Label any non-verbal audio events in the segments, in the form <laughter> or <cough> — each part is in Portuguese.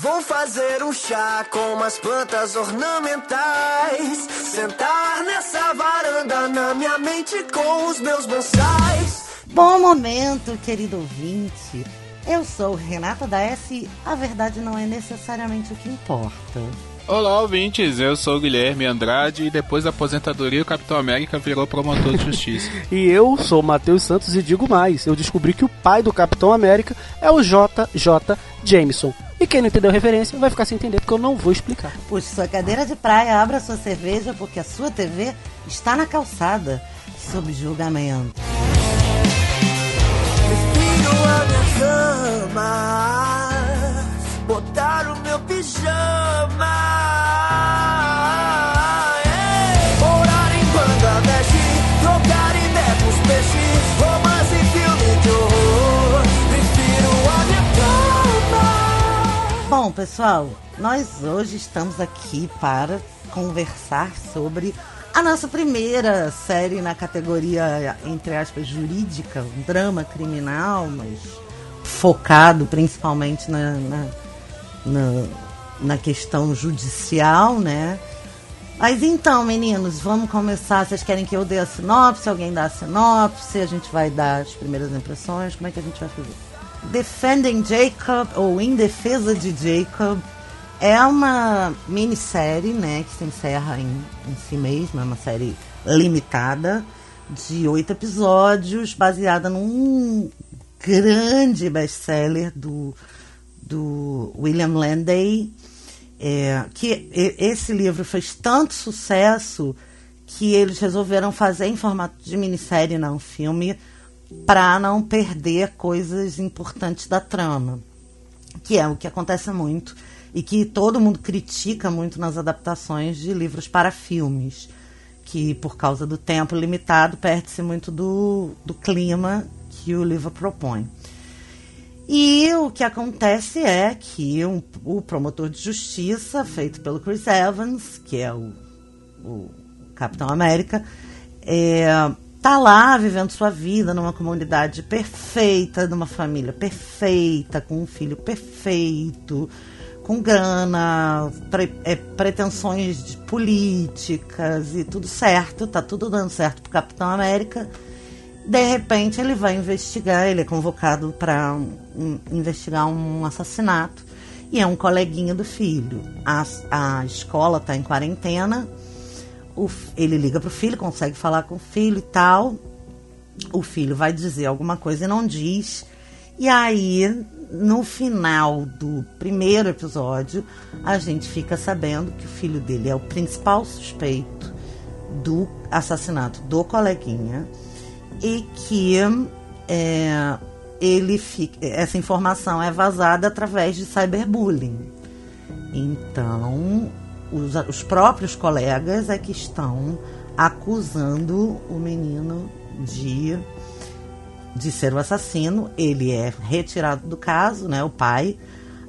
Vou fazer um chá com umas plantas ornamentais. Sentar nessa varanda na minha mente com os meus bonsais. Bom momento, querido ouvinte. Eu sou Renata da S. A verdade não é necessariamente o que importa. Olá, ouvintes. Eu sou o Guilherme Andrade e depois da aposentadoria o Capitão América virou promotor de justiça. <laughs> e eu sou o Matheus Santos e digo mais. Eu descobri que o pai do Capitão América é o JJ Jameson. E quem não entendeu a referência vai ficar sem entender porque eu não vou explicar. Puxe sua cadeira de praia, abra sua cerveja porque a sua TV está na calçada, sob julgamento. Respiro a minha cama, botar o meu pijama. Bom, pessoal, nós hoje estamos aqui para conversar sobre a nossa primeira série na categoria, entre aspas, jurídica, um drama criminal, mas focado principalmente na, na, na, na questão judicial, né? Mas então, meninos, vamos começar. Vocês querem que eu dê a sinopse? Alguém dá a sinopse? A gente vai dar as primeiras impressões? Como é que a gente vai fazer? Defending Jacob, ou Em Defesa de Jacob, é uma minissérie, né, que se encerra em, em si mesma, é uma série limitada de oito episódios, baseada num grande best-seller do, do William Landay, é, que esse livro fez tanto sucesso que eles resolveram fazer em formato de minissérie, não filme, para não perder coisas importantes da trama que é o que acontece muito e que todo mundo critica muito nas adaptações de livros para filmes, que por causa do tempo limitado perde-se muito do, do clima que o livro propõe. E o que acontece é que um- o promotor de justiça, feito pelo Chris Evans, que é o, o Capitão América, é, tá lá vivendo sua vida numa comunidade perfeita, numa família perfeita, com um filho perfeito, com grana, pre- é, pretensões políticas e tudo certo, tá tudo dando certo pro Capitão América. De repente ele vai investigar, ele é convocado para investigar um assassinato e é um coleguinha do filho. A, a escola está em quarentena, o ele liga pro filho, consegue falar com o filho e tal. O filho vai dizer alguma coisa e não diz. E aí, no final do primeiro episódio, a gente fica sabendo que o filho dele é o principal suspeito do assassinato do coleguinha e que é, ele fica, essa informação é vazada através de cyberbullying. Então, os, os próprios colegas é que estão acusando o menino de, de ser o assassino. Ele é retirado do caso, né? O pai.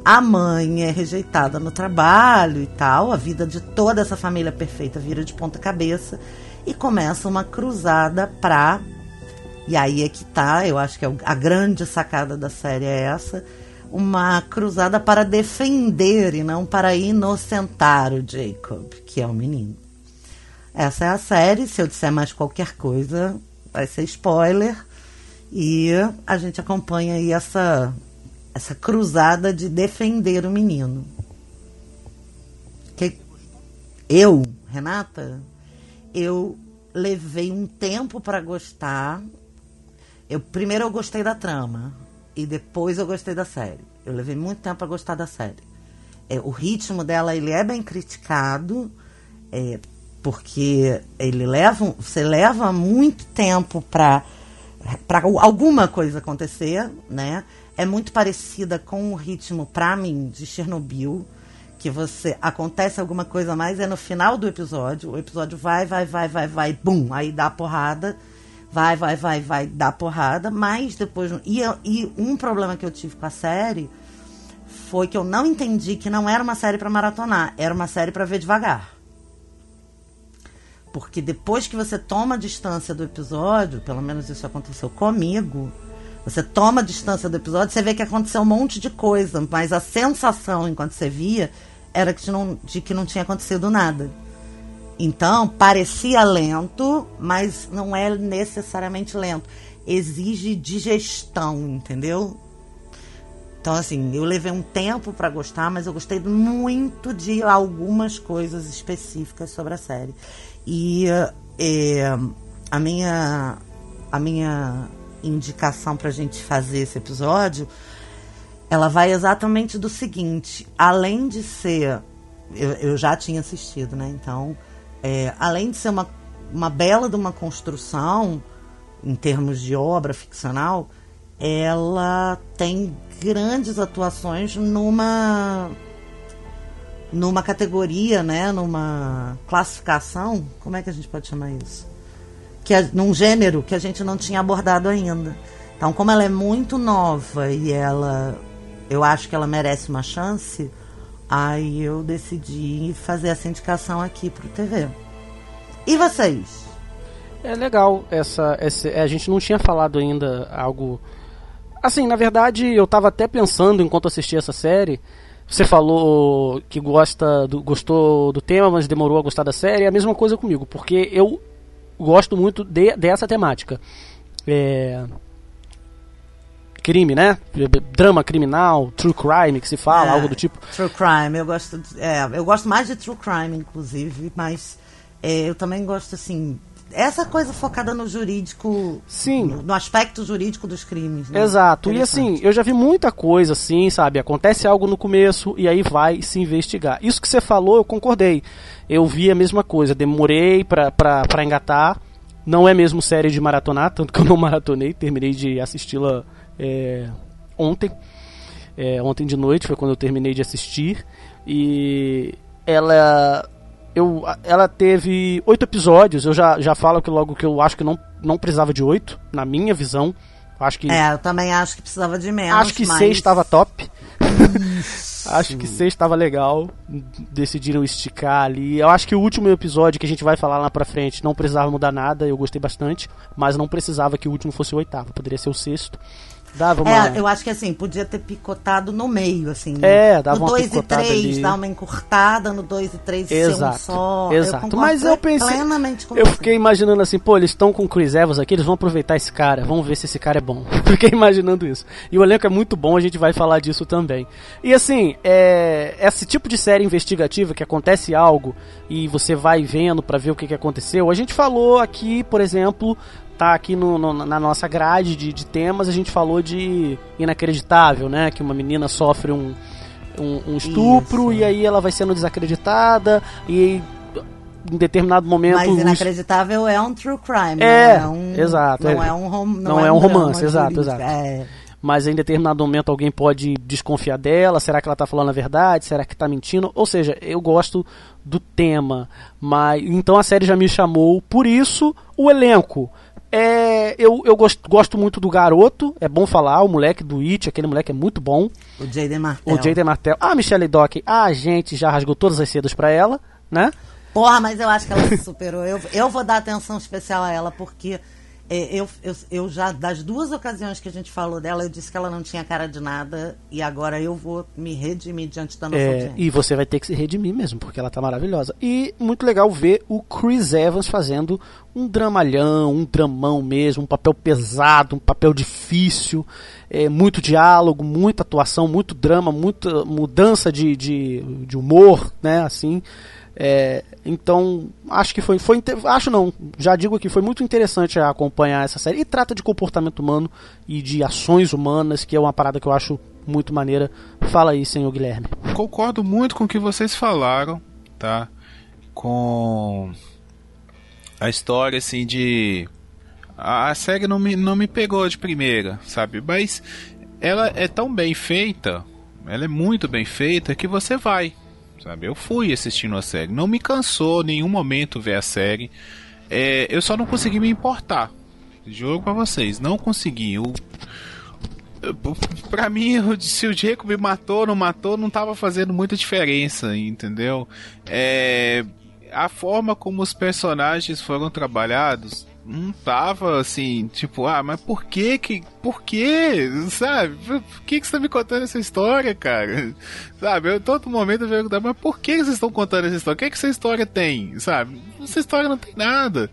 A mãe é rejeitada no trabalho e tal. A vida de toda essa família perfeita vira de ponta cabeça. E começa uma cruzada pra e aí é que tá, eu acho que é a grande sacada da série é essa, uma cruzada para defender e não para inocentar o Jacob, que é o menino. Essa é a série, se eu disser mais qualquer coisa, vai ser spoiler. E a gente acompanha aí essa essa cruzada de defender o menino. Que eu, Renata, eu levei um tempo para gostar. Eu primeiro eu gostei da trama e depois eu gostei da série. Eu levei muito tempo para gostar da série. É, o ritmo dela ele é bem criticado, é, porque ele leva, você leva muito tempo para para alguma coisa acontecer, né? É muito parecida com o ritmo para mim de Chernobyl, que você acontece alguma coisa mais é no final do episódio, o episódio vai, vai, vai, vai, vai, bum, aí dá a porrada, vai, vai, vai, vai, a porrada, mas depois e, e um problema que eu tive com a série foi que eu não entendi que não era uma série para maratonar, era uma série para ver devagar. Porque depois que você toma a distância do episódio, pelo menos isso aconteceu comigo, Você toma distância do episódio, você vê que aconteceu um monte de coisa, mas a sensação enquanto você via era que não, de que não tinha acontecido nada. Então, parecia lento, mas não é necessariamente lento. Exige digestão, entendeu? Então, assim, eu levei um tempo para gostar, mas eu gostei muito de algumas coisas específicas sobre a série. E é, a minha a minha indicação para a gente fazer esse episódio, ela vai exatamente do seguinte: além de ser, eu, eu já tinha assistido, né? Então, é, além de ser uma, uma bela de uma construção em termos de obra ficcional, ela tem grandes atuações numa numa categoria, né, numa classificação, como é que a gente pode chamar isso? Que é num gênero que a gente não tinha abordado ainda. Então, como ela é muito nova e ela eu acho que ela merece uma chance, aí eu decidi fazer essa indicação aqui pro TV. E vocês? É legal essa, essa a gente não tinha falado ainda algo assim, na verdade, eu tava até pensando enquanto assistia essa série, você falou que gosta do, gostou do tema, mas demorou a gostar da série. É a mesma coisa comigo, porque eu gosto muito de, dessa temática. É... Crime, né? Drama criminal, true crime, que se fala, É, algo do tipo. True crime, eu gosto, de- é, eu gosto mais de true crime, inclusive, mas é, eu também gosto assim essa coisa focada no jurídico, Sim. no, no aspecto jurídico dos crimes. Né? Exato. E assim, eu já vi muita coisa assim, sabe? Acontece algo no começo e aí vai se investigar. Isso que você falou, eu concordei. Eu vi a mesma coisa, demorei pra, pra, pra engatar. Não é mesmo série de maratonar, tanto que eu não <laughs> maratonei, terminei de assisti-la é, ontem. É, ontem de noite foi quando eu terminei de assistir. E ela. Eu, ela teve oito episódios. Eu já, já falo que logo que eu acho que não, não precisava de oito, na minha visão. Acho que É, eu também acho que precisava de menos. Acho que mas... 6 estava top. <laughs> acho que 6 estava legal. Decidiram esticar ali. Eu acho que o último episódio que a gente vai falar lá pra frente não precisava mudar nada. Eu gostei bastante. Mas não precisava que o último fosse o oitavo. Poderia ser o sexto. Dava uma. É, eu acho que assim, podia ter picotado no meio, assim. É, dava no uma 2 e picotada 3, ali. dar uma encurtada, no 2 e 3 ser um Exato, só. exato. Eu Mas eu pensei- plenamente com Eu você. fiquei imaginando assim, pô, eles estão com o Chris Evans aqui, eles vão aproveitar esse cara, vamos ver se esse cara é bom. <laughs> Fiquei imaginando isso. E o elenco é muito bom, a gente vai falar disso também. E assim, é, esse tipo de série investigativa que acontece algo e você vai vendo pra ver o que, que aconteceu. A gente falou aqui, por exemplo, tá aqui no- no- na nossa grade de, de temas, a gente falou de inacreditável, né? Que uma menina sofre um, um, um estupro Isso. e aí ela vai sendo desacreditada e em determinado momento Mas os- inacreditável é um true crime. É, não é um, exato, Não é. é, um rom, Não é um drama romance, exato, jurídico, exato. É. mas em determinado momento alguém pode desconfiar dela, será que ela tá falando a verdade, será que tá mentindo? Ou seja, eu gosto do tema, mas então a série já me chamou, por isso o elenco. É, eu eu gosto, gosto muito do garoto, é bom falar, o moleque do It, aquele moleque é muito bom. O Jaden Martell. O Jaden Martell, a Michelle Dock, a gente já rasgou todas as sedas pra ela, né? Porra, mas eu acho que ela se <laughs> superou. Eu, eu vou dar atenção especial a ela, porque eu, eu, eu já, das duas ocasiões que a gente falou dela, eu disse que ela não tinha cara de nada, e agora eu vou me redimir diante da nossa É, audiência. e você vai ter que se redimir mesmo, porque ela tá maravilhosa. E muito legal ver o Chris Evans fazendo um dramalhão, um dramão mesmo, um papel pesado, um papel difícil, é, muito diálogo, muita atuação, muito drama, muita mudança de, de, de humor, né? Assim. É, então, acho que foi, foi. Acho não, já digo aqui, foi muito interessante acompanhar essa série. E trata de comportamento humano e de ações humanas, que é uma parada que eu acho muito maneira. Fala aí, senhor Guilherme. Concordo muito com o que vocês falaram, tá? Com a história assim de a série não me, não me pegou de primeira, sabe? Mas ela é tão bem feita, ela é muito bem feita que você vai, sabe? Eu fui assistindo a série, não me cansou em nenhum momento ver a série. É, eu só não consegui me importar. Jogo pra vocês, não consegui. Eu, eu- pra mim, se o Jacob me matou ou não matou, não tava fazendo muita diferença, entendeu? É, a forma como os personagens foram trabalhados não tava assim, tipo, ah, mas por que que. Por que? Sabe? Por que, que você tá me contando essa história, cara? Sabe? Eu todo momento eu perguntar, mas por que vocês estão contando essa história? O que, que essa história tem? Sabe? Essa história não tem nada.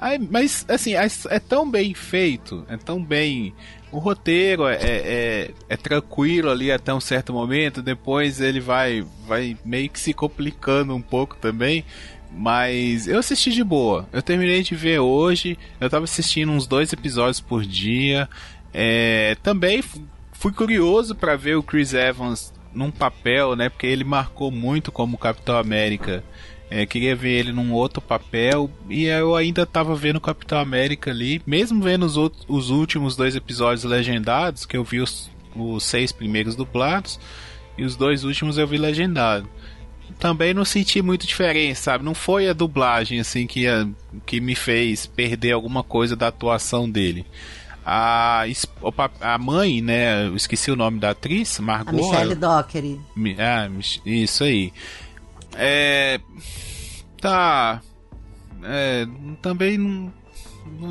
Aí, mas, assim, é, é tão bem feito, é tão bem. O roteiro é, é, é, tranquilo ali até um certo momento, depois ele vai, vai meio que se complicando um pouco também. Mas eu assisti de boa. Eu terminei de ver hoje. Eu tava assistindo uns dois episódios por dia. É, também fui curioso para ver o Chris Evans num papel, né? Porque ele marcou muito como Capitão América. É, queria ver ele num outro papel e eu ainda tava vendo Capitão América ali, mesmo vendo os, outros, os últimos dois episódios legendados, que eu vi os, os seis primeiros dublados e os dois últimos eu vi legendado também não senti muito diferença, sabe? Não foi a dublagem assim que, que me fez perder alguma coisa da atuação dele. A, a mãe, né? Eu esqueci o nome da atriz, Margot. A Michelle Dockery. Ah, isso aí. É. Tá. É, também não,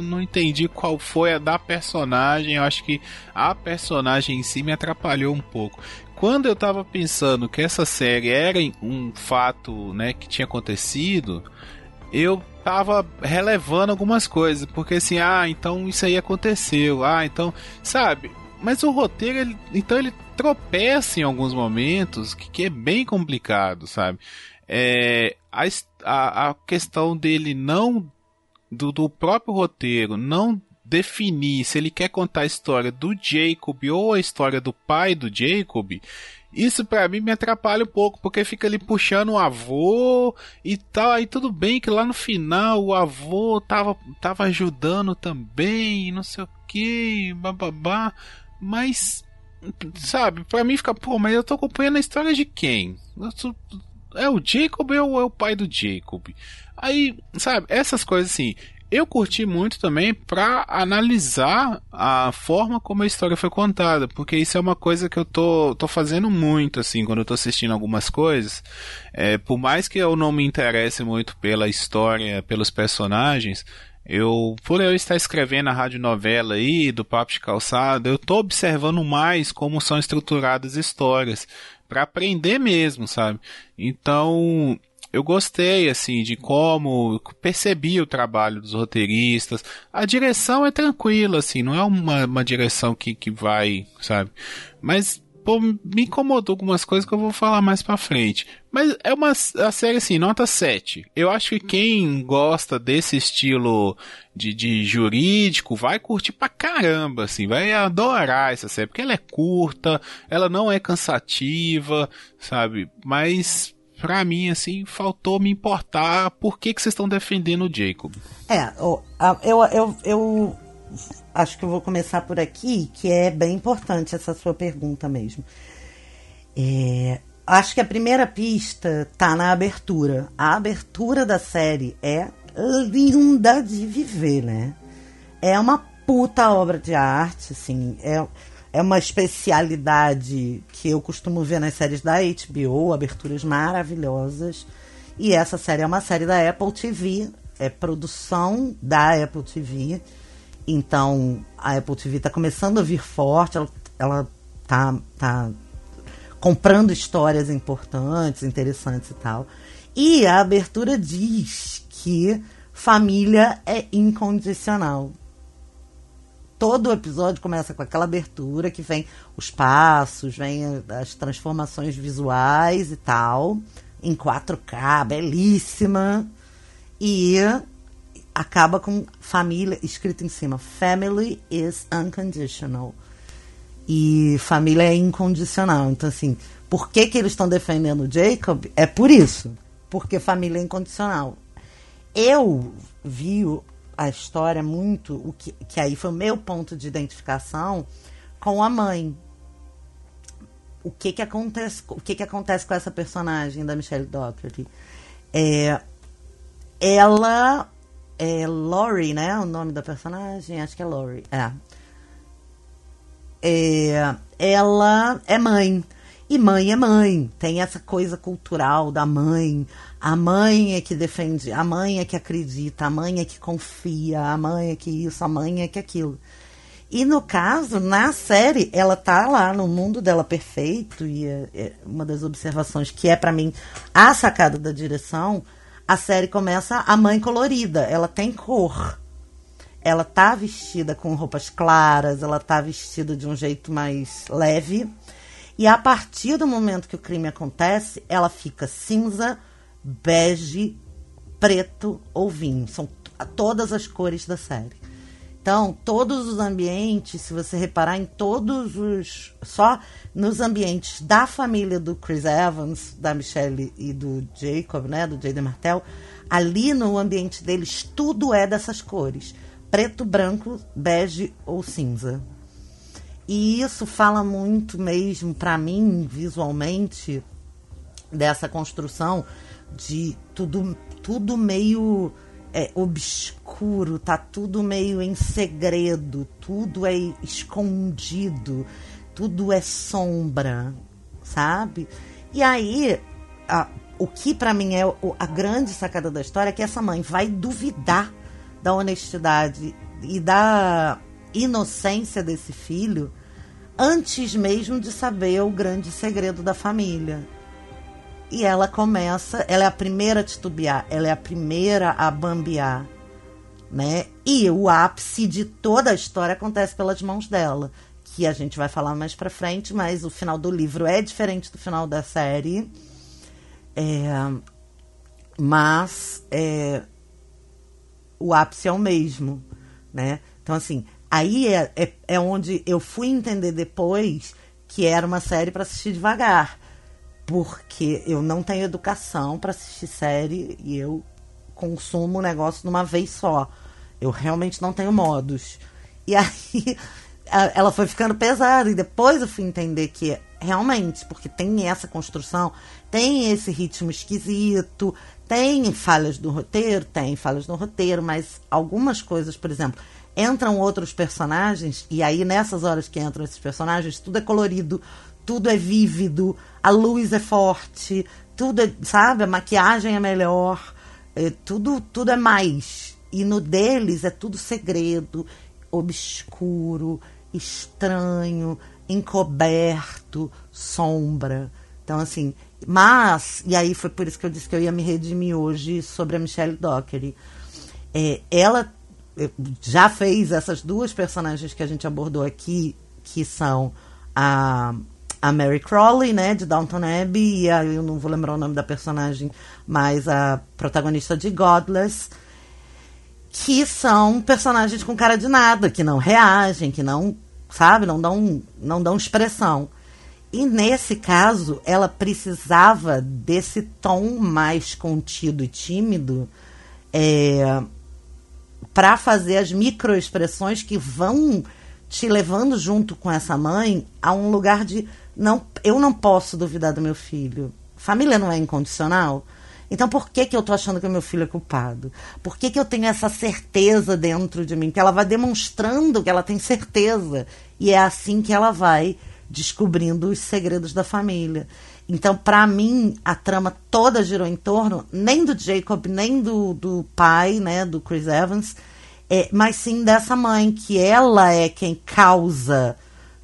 não entendi qual foi a da personagem. Eu acho que a personagem em si me atrapalhou um pouco quando eu tava pensando que essa série era um fato, né, que tinha acontecido, eu tava relevando algumas coisas, porque assim, ah, então isso aí aconteceu, ah, então, sabe? Mas o roteiro, ele, então ele tropeça em alguns momentos que, que é bem complicado, sabe? É, a, a, questão dele não do, do próprio roteiro não definir se ele quer contar a história do Jacob ou a história do pai do Jacob, isso para mim me atrapalha um pouco, porque fica ali puxando o avô e tal. Aí tudo bem que lá no final o avô tava, tava ajudando também, não sei o que, bababá. Mas, sabe, para mim fica, pô, mas eu tô acompanhando a história de quem? Tô, é o Jacob ou é o pai do Jacob? Aí, sabe, essas coisas assim eu curti muito também para analisar a forma como a história foi contada, porque isso é uma coisa que eu tô, tô fazendo muito, assim, quando eu tô assistindo algumas coisas. É, por mais que eu não me interesse muito pela história, pelos personagens, eu, por eu estar escrevendo a rádio novela aí, do Papo de Calçada, eu tô observando mais como são estruturadas histórias, para aprender mesmo, sabe? Então, eu gostei, assim, de como percebi o trabalho dos roteiristas. A direção é tranquila, assim, não é uma, uma direção que, que vai, sabe? Mas, pô, me incomodou algumas coisas que eu vou falar mais pra frente. Mas é uma a série, assim, nota 7. Eu acho que quem gosta desse estilo de, de jurídico vai curtir pra caramba, assim, vai adorar essa série, porque ela é curta, ela não é cansativa, sabe? Mas pra mim, assim, faltou me importar por que, que vocês estão defendendo o Jacob. É, eu, eu, eu acho que eu vou começar por aqui, que é bem importante essa sua pergunta mesmo. É, acho que a primeira pista tá na abertura. A abertura da série é linda de viver, né? É uma puta obra de arte, assim. É, é uma especialidade que eu costumo ver nas séries da HBO, aberturas maravilhosas. E essa série é uma série da Apple TV, é produção da Apple TV. Então a Apple TV está começando a vir forte, ela, ela tá, tá comprando histórias importantes, interessantes e tal. E a abertura diz que família é incondicional todo o episódio começa com aquela abertura que vem os passos, vem as transformações visuais e tal, em 4K, belíssima. E acaba com família escrito em cima: Family is unconditional. E família é incondicional. Então, assim, por que, que eles estão defendendo o Jacob? É por isso. Porque família é incondicional. Eu vi a história muito, o que, que aí foi o meu ponto de identificação com a mãe. O que que acontece, o que que acontece com essa personagem da Michelle Dockery? É, ela é Laurie, né? O nome da personagem, acho que é Laurie. É. é ela é mãe. E mãe é mãe, tem essa coisa cultural da mãe. A mãe é que defende, a mãe é que acredita, a mãe é que confia, a mãe é que isso, a mãe é que aquilo. E no caso, na série, ela tá lá no mundo dela perfeito, e é, é uma das observações que é para mim a sacada da direção, a série começa a mãe colorida, ela tem cor. Ela tá vestida com roupas claras, ela tá vestida de um jeito mais leve. E a partir do momento que o crime acontece, ela fica cinza, bege, preto ou vinho. São todas as cores da série. Então, todos os ambientes, se você reparar em todos os. Só nos ambientes da família do Chris Evans, da Michelle e do Jacob, né? Do Jaden Martell, ali no ambiente deles, tudo é dessas cores: preto, branco, bege ou cinza. E isso fala muito mesmo, para mim, visualmente, dessa construção de tudo, tudo meio é, obscuro, tá tudo meio em segredo, tudo é escondido, tudo é sombra, sabe? E aí, a, o que para mim é a grande sacada da história é que essa mãe vai duvidar da honestidade e da inocência desse filho antes mesmo de saber o grande segredo da família. E ela começa, ela é a primeira a titubear, ela é a primeira a bambear, né? E o ápice de toda a história acontece pelas mãos dela, que a gente vai falar mais para frente, mas o final do livro é diferente do final da série. É, mas é, o ápice é o mesmo, né? Então, assim, aí é, é, é onde eu fui entender depois que era uma série para assistir devagar porque eu não tenho educação para assistir série e eu consumo o negócio de uma vez só. Eu realmente não tenho modos. E aí <laughs> ela foi ficando pesada e depois eu fui entender que realmente, porque tem essa construção, tem esse ritmo esquisito, tem falhas do roteiro, tem falhas no roteiro, mas algumas coisas, por exemplo, entram outros personagens e aí nessas horas que entram esses personagens, tudo é colorido, tudo é vívido, a luz é forte, tudo é, sabe, a maquiagem é melhor, é, tudo, tudo é mais. E no deles é tudo segredo, obscuro, estranho, encoberto, sombra. Então, assim, mas, e aí foi por isso que eu disse que eu ia me redimir hoje sobre a Michelle Dockery. É, ela já fez essas duas personagens que a gente abordou aqui, que são a a Mary Crawley, né, de Downton Abbey, e a, eu não vou lembrar o nome da personagem, mas a protagonista de Godless, que são personagens com cara de nada, que não reagem, que não, sabe, não dão, não dão expressão. E nesse caso, ela precisava desse tom mais contido e tímido é, para fazer as microexpressões que vão te levando junto com essa mãe a um lugar de não, eu não posso duvidar do meu filho. Família não é incondicional. Então, por que, que eu tô achando que o meu filho é culpado? Por que, que eu tenho essa certeza dentro de mim? Que ela vai demonstrando que ela tem certeza. E é assim que ela vai descobrindo os segredos da família. Então, para mim, a trama toda girou em torno nem do Jacob, nem do, do pai, né, do Chris Evans, é, mas sim dessa mãe, que ela é quem causa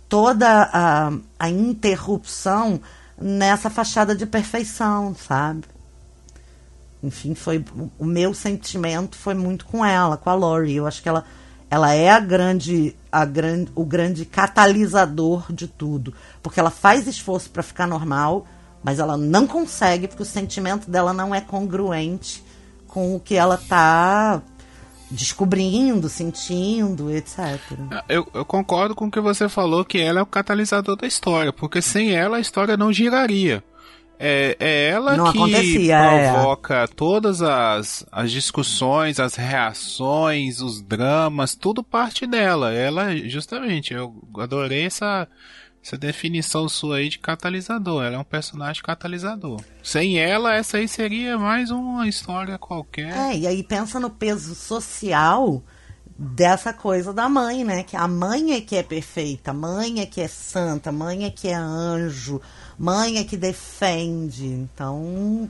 toda a, a interrupção nessa fachada de perfeição, sabe? Enfim, foi o meu sentimento foi muito com ela, com a Lori. Eu acho que ela, ela é a grande, a grande, o grande catalisador de tudo, porque ela faz esforço para ficar normal, mas ela não consegue porque o sentimento dela não é congruente com o que ela tá descobrindo, sentindo, etc. Ah, eu, eu, concordo com o que você falou, que ela é o catalisador da história, porque sem ela a história não giraria. É, é ela não que é. provoca é. todas as, as discussões, as reações, os dramas, tudo parte dela. Ela, justamente, eu adorei essa, essa definição sua aí de catalisador. Ela é um personagem catalisador. Sem ela, essa aí seria mais uma história qualquer. É, e aí pensa no peso social dessa coisa da mãe, né? Que a mãe é que é perfeita, a mãe é que é santa, a mãe é que é anjo, mãe é que defende. Então,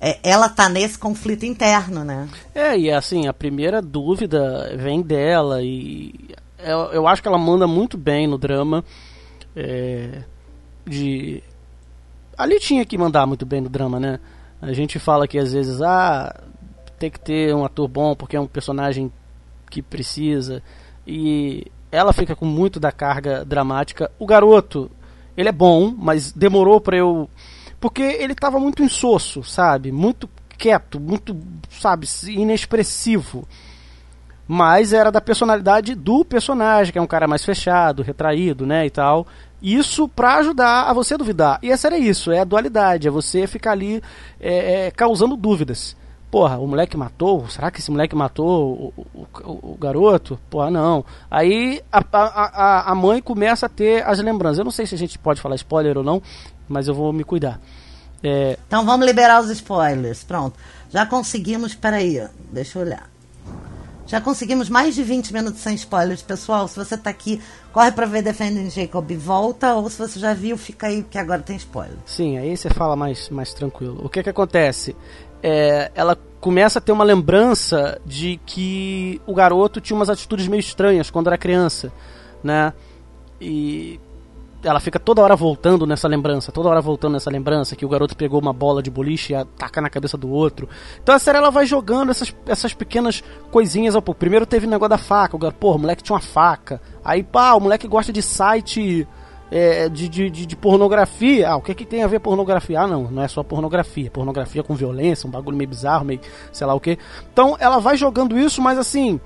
é, ela tá nesse conflito interno, né? É, e assim, a primeira dúvida vem dela e eu, eu acho que ela manda muito bem no drama. É, de. Ali tinha que mandar muito bem no drama, né? A gente fala que às vezes, ah, tem que ter um ator bom porque é um personagem que precisa. E ela fica com muito da carga dramática. O garoto, ele é bom, mas demorou para eu. Porque ele tava muito insosso, sabe? Muito quieto, muito, sabe, inexpressivo. Mas era da personalidade do personagem, que é um cara mais fechado, retraído, né, e tal. Isso para ajudar a você duvidar. E essa era isso, é a dualidade, é você ficar ali é, é, causando dúvidas porra, o moleque matou? Será que esse moleque matou o, o, o, o garoto? Porra, não. Aí a, a, a mãe começa a ter as lembranças. Eu não sei se a gente pode falar spoiler ou não, mas eu vou me cuidar. É... Então vamos liberar os spoilers. Pronto. Já conseguimos. Peraí, deixa eu olhar. Já conseguimos mais de 20 minutos sem spoilers, pessoal. Se você tá aqui, corre pra ver Defending Jacob e volta. Ou se você já viu, fica aí que agora tem spoiler. Sim, aí você fala mais, mais tranquilo. O que que acontece? é, ela começa a ter uma lembrança de que o garoto tinha umas atitudes meio estranhas quando era criança, né? E ela fica toda hora voltando nessa lembrança, toda hora voltando nessa lembrança, que o garoto pegou uma bola de boliche e ataca na cabeça do outro. Então a série ela vai jogando essas, essas pequenas coisinhas pouco. Primeiro teve o negócio da faca, o garoto, pô, o moleque tinha uma faca. Aí, pá, o moleque gosta de site é, de, de, de, pornografia. Ah, o que, que tem a ver pornografia? Ah, não, não é só pornografia. Pornografia com violência, um bagulho meio bizarro, meio sei lá o que. Então ela vai jogando isso, mas assim,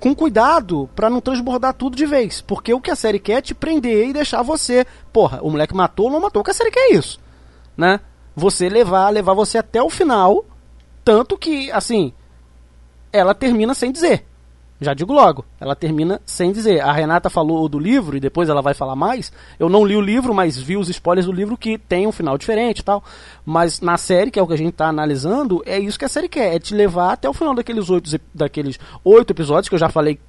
com cuidado para não transbordar tudo de vez. Porque o que a série quer é te prender e deixar você. Porra, o moleque matou ou não matou. O que a série quer é isso, né? Você levar, levar você até o final. Tanto que, assim, ela termina sem dizer. Já digo logo, ela termina sem dizer. A Renata falou do livro e depois ela vai falar mais. Eu não li o livro, mas vi os spoilers do livro que tem um final diferente tal. Mas na série, que é o que a gente está analisando, é isso que a série quer: é te levar até o final daqueles oito, daqueles oito episódios que eu já falei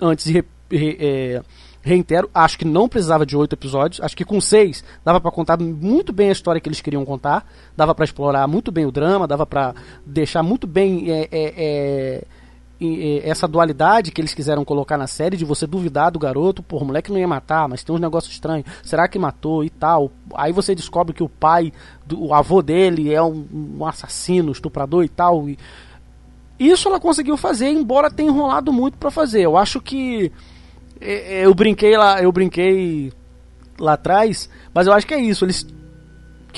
antes e re, re, é, reitero. Acho que não precisava de oito episódios. Acho que com seis dava para contar muito bem a história que eles queriam contar. Dava para explorar muito bem o drama, dava para deixar muito bem. É, é, é essa dualidade que eles quiseram colocar na série de você duvidar do garoto, pô, o moleque não ia matar, mas tem uns negócios estranhos, será que matou e tal? Aí você descobre que o pai, do, o avô dele é um, um assassino, estuprador e tal. E isso ela conseguiu fazer, embora tenha enrolado muito para fazer. Eu acho que é, é, eu brinquei lá, eu brinquei lá atrás, mas eu acho que é isso. Eles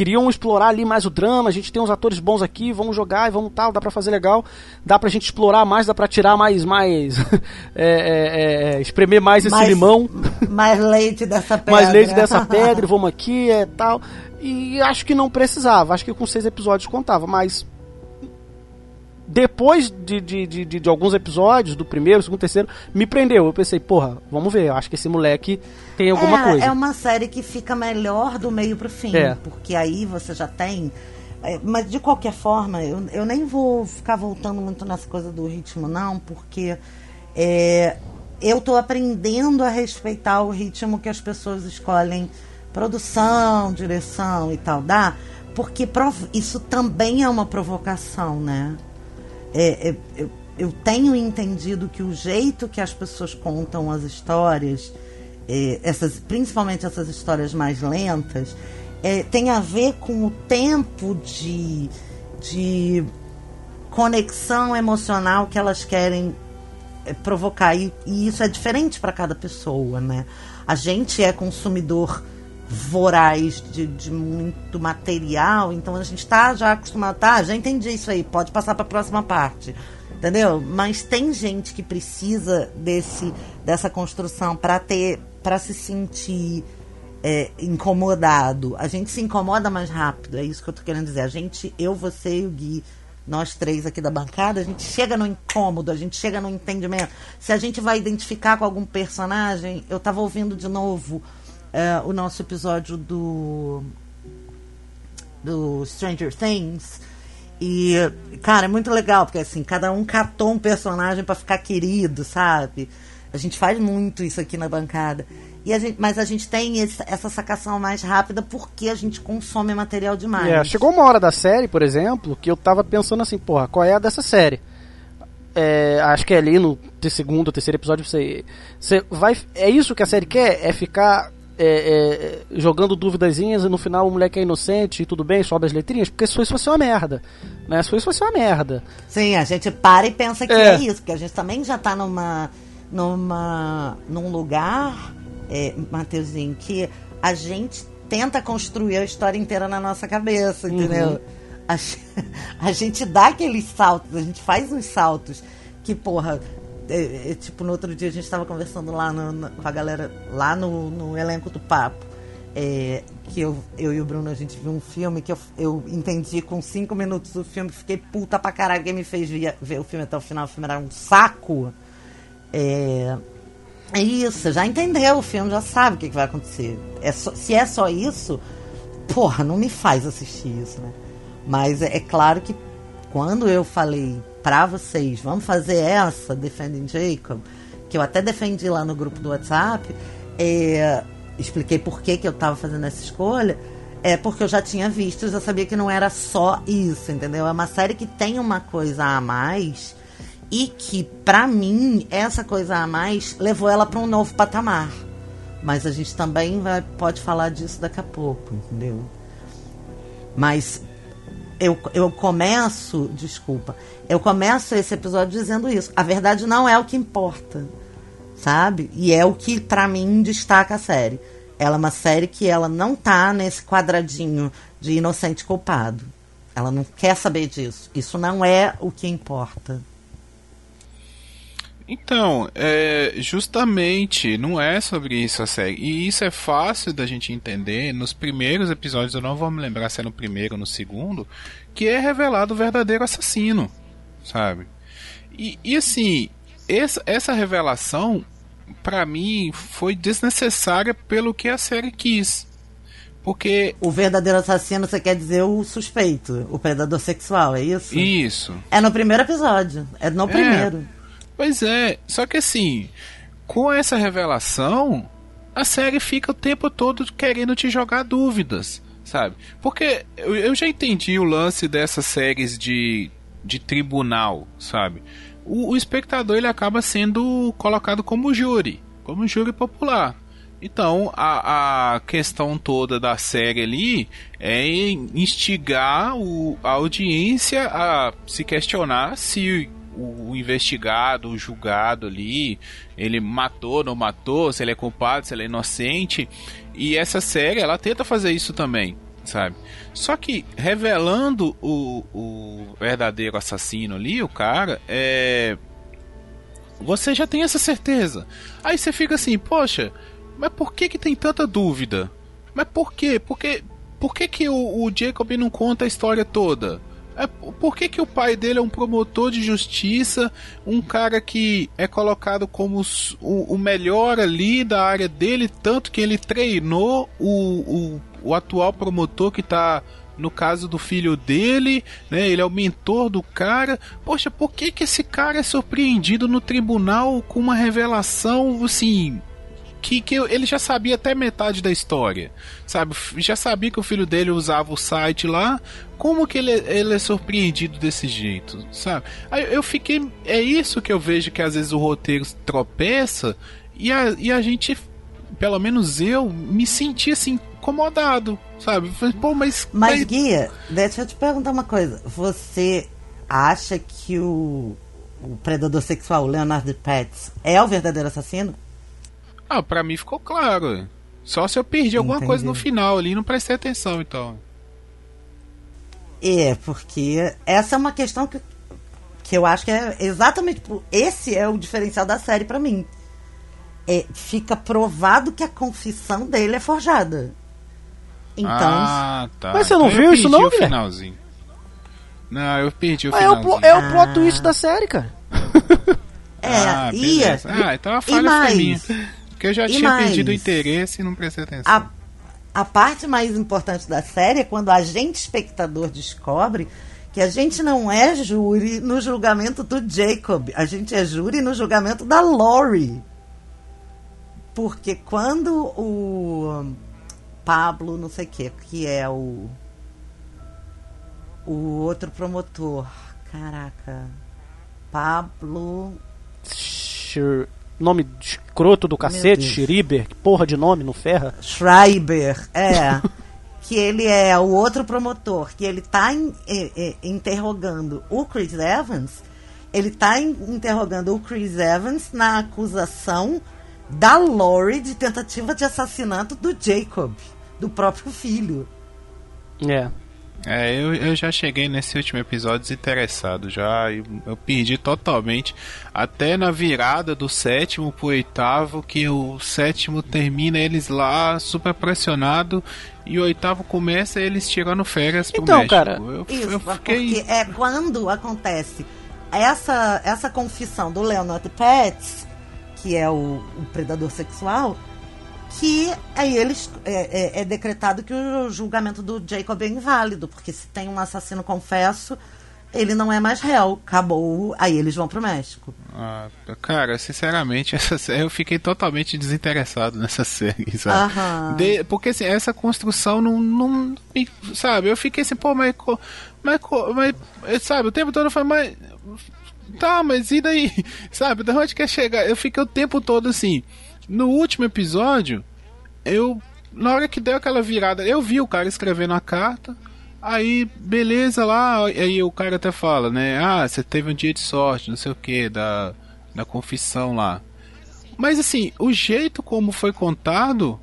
queriam explorar ali mais o drama, a gente tem uns atores bons aqui, vamos jogar e vamos tal, dá pra fazer legal, dá pra gente explorar mais, dá pra tirar mais, mais, <laughs> é, é, é, espremer mais esse mais, limão. Mais leite dessa pedra. <laughs> mais leite dessa pedra, <laughs> vamos aqui, é tal. E acho que não precisava, acho que com seis episódios contava, mas depois de, de, de, de, alguns episódios, do primeiro, segundo, terceiro, me prendeu. Eu pensei, porra, vamos ver, eu acho que esse moleque tem alguma é, coisa. É uma série que fica melhor do meio pro fim, é. porque aí você já tem. É, mas de qualquer forma, eu, eu nem vou ficar voltando muito nessa coisa do ritmo, não, porque é, eu tô aprendendo a respeitar o ritmo que as pessoas escolhem produção, direção e tal, dá, porque isso também é uma provocação, né? É, é, eu, eu, tenho entendido que o jeito que as pessoas contam as histórias, é, essas, principalmente essas histórias mais lentas, é, tem a ver com o tempo de, de conexão emocional que elas querem é, provocar. E, e isso é diferente para cada pessoa, né? A gente é consumidor voraz de, de muito material, então a gente está já acostumado, tá, já entendi isso aí, pode passar para a próxima parte. Entendeu? Mas tem gente que precisa desse dessa construção para ter para se sentir é, incomodado. A gente se incomoda mais rápido, é isso que eu tô querendo dizer. A gente, eu, você e o Gui, nós três aqui da bancada, a gente chega no incômodo, a gente chega no entendimento. Se a gente vai identificar com algum personagem, eu tava ouvindo de novo uh, o nosso episódio do do Stranger Things e cara é muito legal porque assim cada um catou um personagem para ficar querido sabe a gente faz muito isso aqui na bancada E a gente, mas a gente tem esse- essa sacação mais rápida porque a gente consome material demais. É, chegou uma hora da série, por exemplo, que eu tava pensando assim, porra, qual é a dessa série? É, acho que é ali no segundo ou terceiro episódio você, você vai. É isso que a série quer? É ficar é, é, jogando duvidazinhas e no final o moleque é inocente e tudo bem, sobe as letrinhas? Porque se isso fosse uma merda. Né? Se isso fosse uma merda. Sim, a gente para e pensa que É. é, isso, porque a gente também já tá numa, numa, num lugar, é, Matheusinho, que a gente tenta construir a história inteira na nossa cabeça, entendeu? A, ge- <laughs> a gente dá aqueles saltos, a gente faz uns saltos que, porra, é, é, tipo, no outro dia a gente tava conversando lá no- no- com a galera, lá no, no elenco do papo. é, que eu, eu e o Bruno a gente viu um filme que eu, eu entendi com cinco minutos do filme, fiquei puta pra caralho. Quem me fez via- ver o filme até o final, o filme era um saco. É, é isso, já entendeu o filme, já sabe o que, que vai acontecer. É só- se é só isso, porra, não me faz assistir isso, né? Mas é, é claro que quando eu falei pra vocês, vamos fazer essa, Defending Jacob, que eu até defendi lá no grupo do WhatsApp, é, expliquei por que, que eu tava fazendo essa escolha, é porque eu já tinha visto, eu já sabia que não era só isso, entendeu? É uma série que tem uma coisa a mais e que, pra mim, essa coisa a mais levou ela pra um novo patamar. Mas a gente também vai, pode falar disso daqui a pouco, entendeu? Mas eu, eu começo, desculpa, eu começo esse episódio dizendo isso. A verdade não é o que importa, sabe? E é o que pra mim destaca a série. Ela é uma série que ela não tá nesse quadradinho de inocente culpado. Ela não quer saber disso. Isso não é o que importa. Então, é, justamente, não é sobre isso a série. E isso é fácil da gente entender nos primeiros episódios, eu não vou me lembrar se é no primeiro ou no segundo, que é revelado o verdadeiro assassino, sabe? E, e assim, essa, essa revelação, pra mim, foi desnecessária pelo que a série quis. Porque. O verdadeiro assassino, você quer dizer o suspeito, o predador sexual, é isso? Isso. É no primeiro episódio. É no primeiro. Pois é, só que assim, com essa revelação, a série fica o tempo todo querendo te jogar dúvidas, sabe? Porque eu, eu já entendi o lance dessas séries de, de tribunal, sabe? O, o espectador ele acaba sendo colocado como júri, como júri popular. Então, a, a questão toda da série ali é instigar o, a audiência a se questionar se o, investigado, o julgado ali, ele matou, não matou, se ele é culpado, se ele é inocente. E essa série, ela tenta fazer isso também, sabe? Só que revelando o, o verdadeiro assassino ali, o cara, é. Você já tem essa certeza. Aí você fica assim, poxa, mas por que que tem tanta dúvida? Mas por quê? Porque, por que que o, o Jacob não conta a história toda? É, por que, que o pai dele é um promotor de justiça, um cara que é colocado como o, o melhor ali da área dele, tanto que ele treinou o, o, o atual promotor que tá no caso do filho dele, né? Ele é o mentor do cara. Poxa, por que que esse cara é surpreendido no tribunal com uma revelação assim que, que ele já sabia até metade da história, sabe? Já sabia que o filho dele usava o site lá. Como que ele, ele é surpreendido desse jeito, sabe? Aí eu fiquei. É isso que eu vejo que às vezes o roteiro tropeça e a, e a gente, pelo menos eu, me senti assim incomodado, sabe? Pô, mas. Mas, Guia, deixa eu te perguntar uma coisa. Você acha que o, o predador sexual, Leonardo Pets, é o verdadeiro assassino? Ah, pra mim ficou claro. Só se eu perdi alguma Entendi. coisa no final ali, não prestei atenção, então. É, porque essa é uma questão que, que eu acho que é exatamente. por- Esse é o diferencial da série pra mim. É, fica provado que a confissão dele é forjada. Então, ah, tá. Mas você não Então viu isso perdi não, o Guilherme? finalzinho. Não, eu perdi o Ah, é, o, finalzinho. é o Ah. plot twist da série, cara. <laughs> é, ah, ia. Ah, então a e falha mais, foi minha. Porque eu já E tinha mais? perdido o interesse e não prestei atenção. A, a parte mais importante da série é quando a gente, espectador, descobre que a gente não é júri no julgamento do Jacob. A gente é júri no julgamento da Lori. Porque quando o Pablo, não sei o que, que é o. O outro promotor. Caraca. Pablo. Schir- Nome escroto do cacete. Schreiber, que porra de nome, não ferra. Schreiber, é. <laughs> que ele é o outro promotor, que ele tá in- eh, eh, interrogando o Chris Evans. Ele tá in- interrogando o Chris Evans na acusação da Lori de tentativa de assassinato do Jacob, do próprio filho. É. É, eu, eu já cheguei nesse último episódio desinteressado já. Eu, eu perdi totalmente. Até na virada do sétimo pro oitavo, que o sétimo termina eles lá super pressionado e o oitavo começa eles tirando férias pro Então, México. cara, eu, Isso, eu fiquei. porque é quando acontece essa, essa confissão do Leonard Pets, que é o, o predador sexual, que aí eles é, é- é decretado que o julgamento do Jacob é inválido, porque se tem um assassino confesso, ele não é mais réu. Acabou, aí eles vão pro México. Ah, cara, sinceramente, <laughs> essa série, eu fiquei totalmente desinteressado nessa série, sabe? De- porque assim, essa construção não, não. Sabe, eu fiquei assim, pô, mas. Mas, mas sabe, o tempo todo eu falei, mas. Tá, mas e daí? <laughs> Sabe, da onde quer chegar? Eu fiquei o tempo todo assim. No último episódio, eu. Na hora que deu aquela virada, eu vi o cara escrevendo a carta. Aí, beleza lá, aí o cara até fala, né? Ah, você teve um dia de sorte, não sei o que, da, da confissão lá. Mas assim, o jeito como foi contado,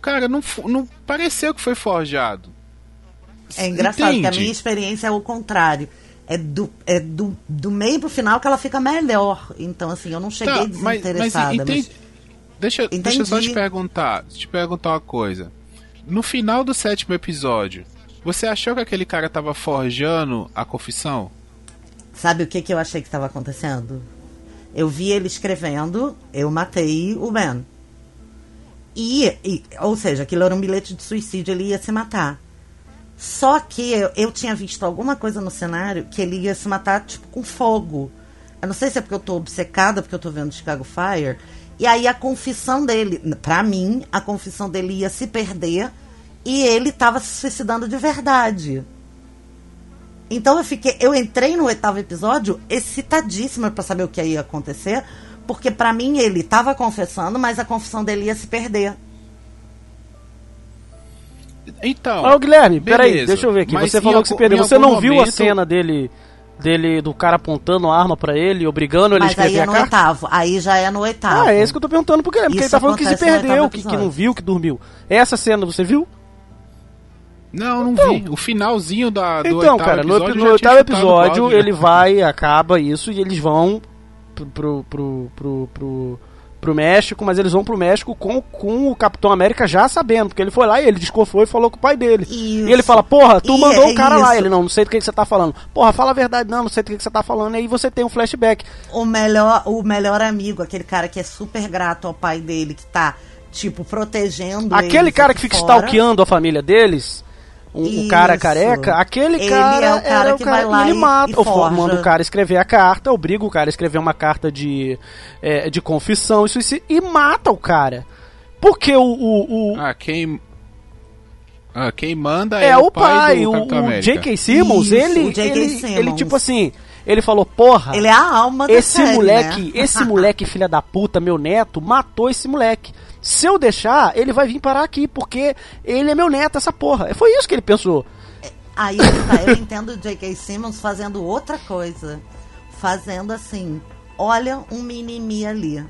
cara, não, não pareceu que foi forjado. É engraçado que a Entende? minha experiência é o contrário. É do, é do, do meio pro final que ela fica melhor. Então, assim, eu não cheguei Tá, mas, mas desinteressada. entende- deixa, deixa eu só te perguntar, te perguntar uma coisa. No final do sétimo episódio, você achou que aquele cara tava forjando a confissão? Sabe o que, que eu achei que estava acontecendo? Eu vi ele escrevendo, eu matei o Ben. E, e- ou seja, aquilo era um bilhete de suicídio, ele ia se matar. Só que eu, eu tinha visto alguma coisa no cenário que ele ia se matar, tipo, com fogo. Eu não sei se é porque eu tô obcecada, porque eu tô vendo Chicago Fire. E aí a confissão dele, pra mim, a confissão dele ia se perder e ele tava se suicidando de verdade. Então eu fiquei, eu entrei no oitavo episódio excitadíssima pra saber o que ia acontecer, porque pra mim ele tava confessando, mas a confissão dele ia se perder. Então. Ó, Guilherme, peraí, beleza. deixa eu ver aqui. Você falou que se perdeu. Você não viu a momento- cena dele, dele do cara apontando a arma pra ele, obrigando ele a mas aí escrever é a no carta? oitavo. Aí já é no oitavo. Ah, é isso que eu tô perguntando pro Guilherme, porque ele tá falando que se perdeu, que, que não viu, que dormiu. Essa cena você viu? Não, não vi. O finalzinho da, do Então, cara, no, no oitavo episódio né? ele vai, acaba isso e eles vão pro, pro, pro, pro, pro, pro México, mas eles vão pro México com, com o Capitão América já sabendo, porque ele foi lá e ele desconfiou e falou com o pai dele. Isso. E ele fala, porra, tu E mandou é o cara lá. isso. Ele, não, não sei do que, que você tá falando. Porra, fala a verdade, não, não sei do que, que você tá falando. E aí você tem um flashback. O melhor, o melhor amigo, aquele cara que é super grato ao pai dele, que tá, tipo, protegendo Aquele cara que fica fora. stalkeando a família deles, um, um cara Isso. careca, aquele Ele cara, é o cara era o que cara vai lá e ele e- mata, e ou manda o cara escrever a carta, obriga o cara a escrever uma carta de, é, de confissão e suicídio, e mata o cara. Porque o, o, o- Ah, quem. Ah, quem manda é, é o pai, do o, o. J.K. Simmons, Isso, ele, o J.K. ele, Simmons. ele tipo assim, ele falou, porra, Ele é a alma da esse série, moleque, né? esse moleque filha da puta, meu neto, matou esse moleque. Se eu deixar, ele vai vir parar aqui, porque ele é meu neto, essa porra. Foi isso que ele pensou. Aí ele tá, eu entendo o J.K. Simmons fazendo outra coisa. Fazendo assim: olha um mimimi ali.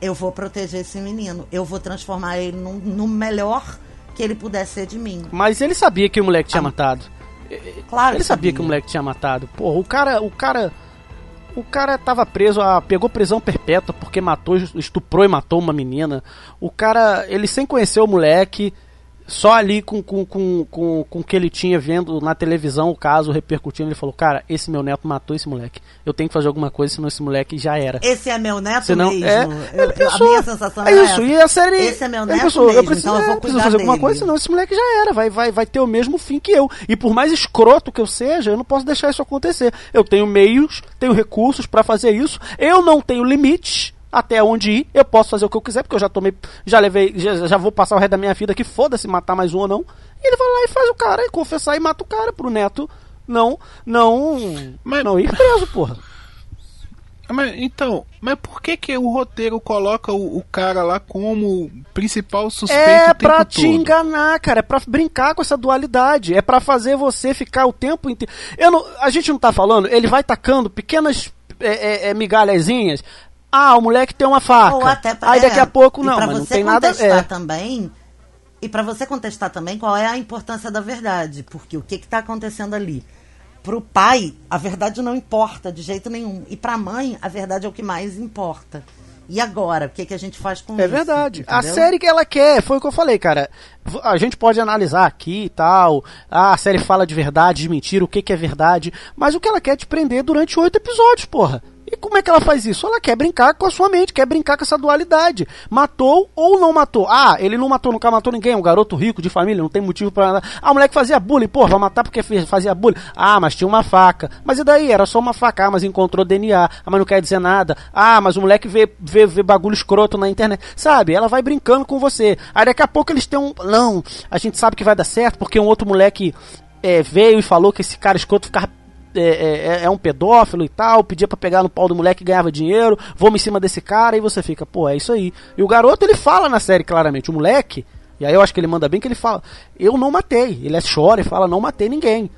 Eu vou proteger esse menino. Eu vou transformar ele num- no melhor que ele puder ser de mim. Mas ele sabia que o moleque tinha matado. Claro Ele sabia que o moleque tinha matado. Porra, o cara, o cara, o cara tava preso, a, pegou prisão perpétua porque matou, estuprou e matou uma menina. O cara, ele sem conhecer o moleque, só ali com com, com, com, com o que ele tinha vendo na televisão o caso repercutindo, ele falou: "Cara, esse meu neto matou esse moleque. Eu tenho que fazer alguma coisa, senão esse moleque já era." Esse é meu neto Senão, mesmo. é, Eu- pensou, a minha sensação é era isso, essa. e a série. Esse é meu neto pensou, mesmo, eu preciso, então eu vou é, preciso fazer alguma dele. coisa, senão esse moleque já era, vai, vai, vai ter o mesmo fim que eu. E por mais escroto que eu seja, eu não posso deixar isso acontecer. Eu tenho meios, tenho recursos pra fazer isso, eu não tenho limites, até onde ir, eu posso fazer o que eu quiser, porque eu já tomei, já levei, já, já vou passar o resto da minha vida aqui, foda-se matar mais um ou não. E ele vai lá e faz o cara, e confessar e mata o cara pro neto não, não, Mas- não ir preso, porra. Mas, então, mas por que que o roteiro coloca o, o cara lá como principal suspeito É pra te todo? enganar, cara. É pra brincar com essa dualidade. É pra fazer você ficar o tempo inteiro. Eu não, a gente não tá falando, ele vai tacando pequenas é, é, é, migalhazinhas. Ah, o moleque tem uma faca. Ou até pra, Aí daqui é, a pouco, não, mas não você tem nada. contestar É, também. E pra você contestar também qual é a importância da verdade. Porque o que que tá acontecendo ali? Pro pai, a verdade não importa de jeito nenhum. E pra mãe, a verdade é o que mais importa. E agora, o que, que a gente faz com É isso? verdade. A entendeu? série que ela quer, foi o que eu falei, cara. A gente pode analisar aqui e tal. Ah, a série fala de verdade, de mentira, o que, que é verdade. Mas o que ela quer é te prender durante oito episódios, porra. E como é que ela faz isso? Ela quer brincar com a sua mente, quer brincar com essa dualidade. Matou ou não matou? Ah, ele não matou, nunca matou ninguém. Um garoto rico de família, não tem motivo pra nada. Ah, o moleque fazia bullying. Pô, vai matar porque fazia bullying. Ah, mas tinha uma faca. Mas e daí? Era só uma faca. Ah, mas encontrou DNA. Ah, mas não quer dizer nada. Ah, mas o moleque vê, vê, vê bagulho escroto na internet. Sabe? Ela vai brincando com você. Aí daqui a pouco eles têm um. Não, a gente sabe que vai dar certo porque um outro moleque é, veio e falou que esse cara escroto ficava é, é- é um pedófilo e tal, pedia pra pegar no pau do moleque e ganhava dinheiro, vamos em cima desse cara, e você fica, pô, é isso aí. E o garoto, ele fala na série claramente, o moleque, e aí eu acho que ele manda bem que ele fala, eu não matei. Ele é chora e fala, não matei ninguém.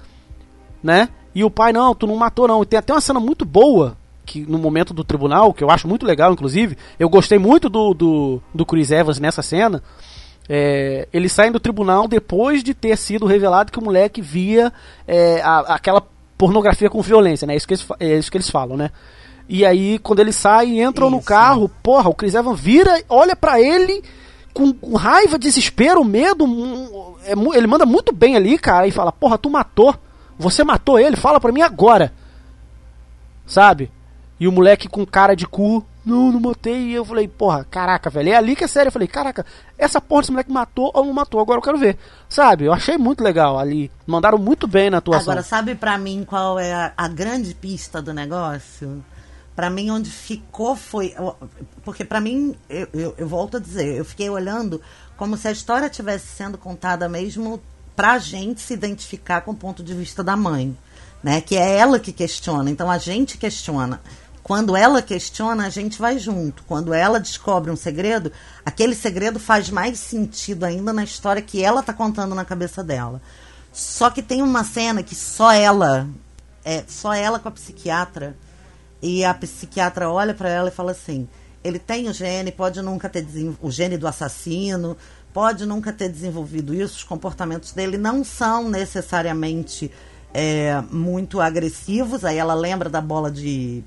Né? E o pai, não, tu não matou não. E tem até uma cena muito boa, que no momento do tribunal, que eu acho muito legal, inclusive, eu gostei muito do, do, do Chris Evans nessa cena, é, saem do tribunal depois de ter sido revelado que o moleque via é, a- aquela pornografia com violência, né? É isso, que eles, é isso que eles falam, né? E aí, quando eles saem e entram no Isso. carro, porra, o Chris Evans vira, olha pra ele com, com raiva, desespero, medo. é ele manda muito bem ali, cara, e fala: Porra, tu matou. Você matou ele, fala pra mim agora. Sabe? E o moleque com cara de cu, não, não matei. E eu falei, porra, caraca, velho. É ali que é sério. Eu falei, caraca, essa porra desse moleque matou ou não matou? Agora eu quero ver. Sabe? Eu achei muito legal ali. Mandaram muito bem na atuação. Agora, sabe pra mim qual é a, a grande pista do negócio? Pra mim, onde ficou foi. Porque pra mim, eu, eu, eu volto a dizer, eu fiquei olhando como se a história estivesse sendo contada mesmo pra gente se identificar com o ponto de vista da mãe. Né? Que é ela que questiona. Então a gente questiona. Quando ela questiona, a gente vai junto. Quando ela descobre um segredo, aquele segredo faz mais sentido ainda na história que ela tá contando na cabeça dela. Só que tem uma cena que só ela, é só ela com a psiquiatra, e a psiquiatra olha para ela e fala assim: ele tem o gene, pode nunca ter o gene do assassino, pode nunca ter desenvolvido isso, os comportamentos dele não são necessariamente é, muito agressivos. Aí ela lembra da bola de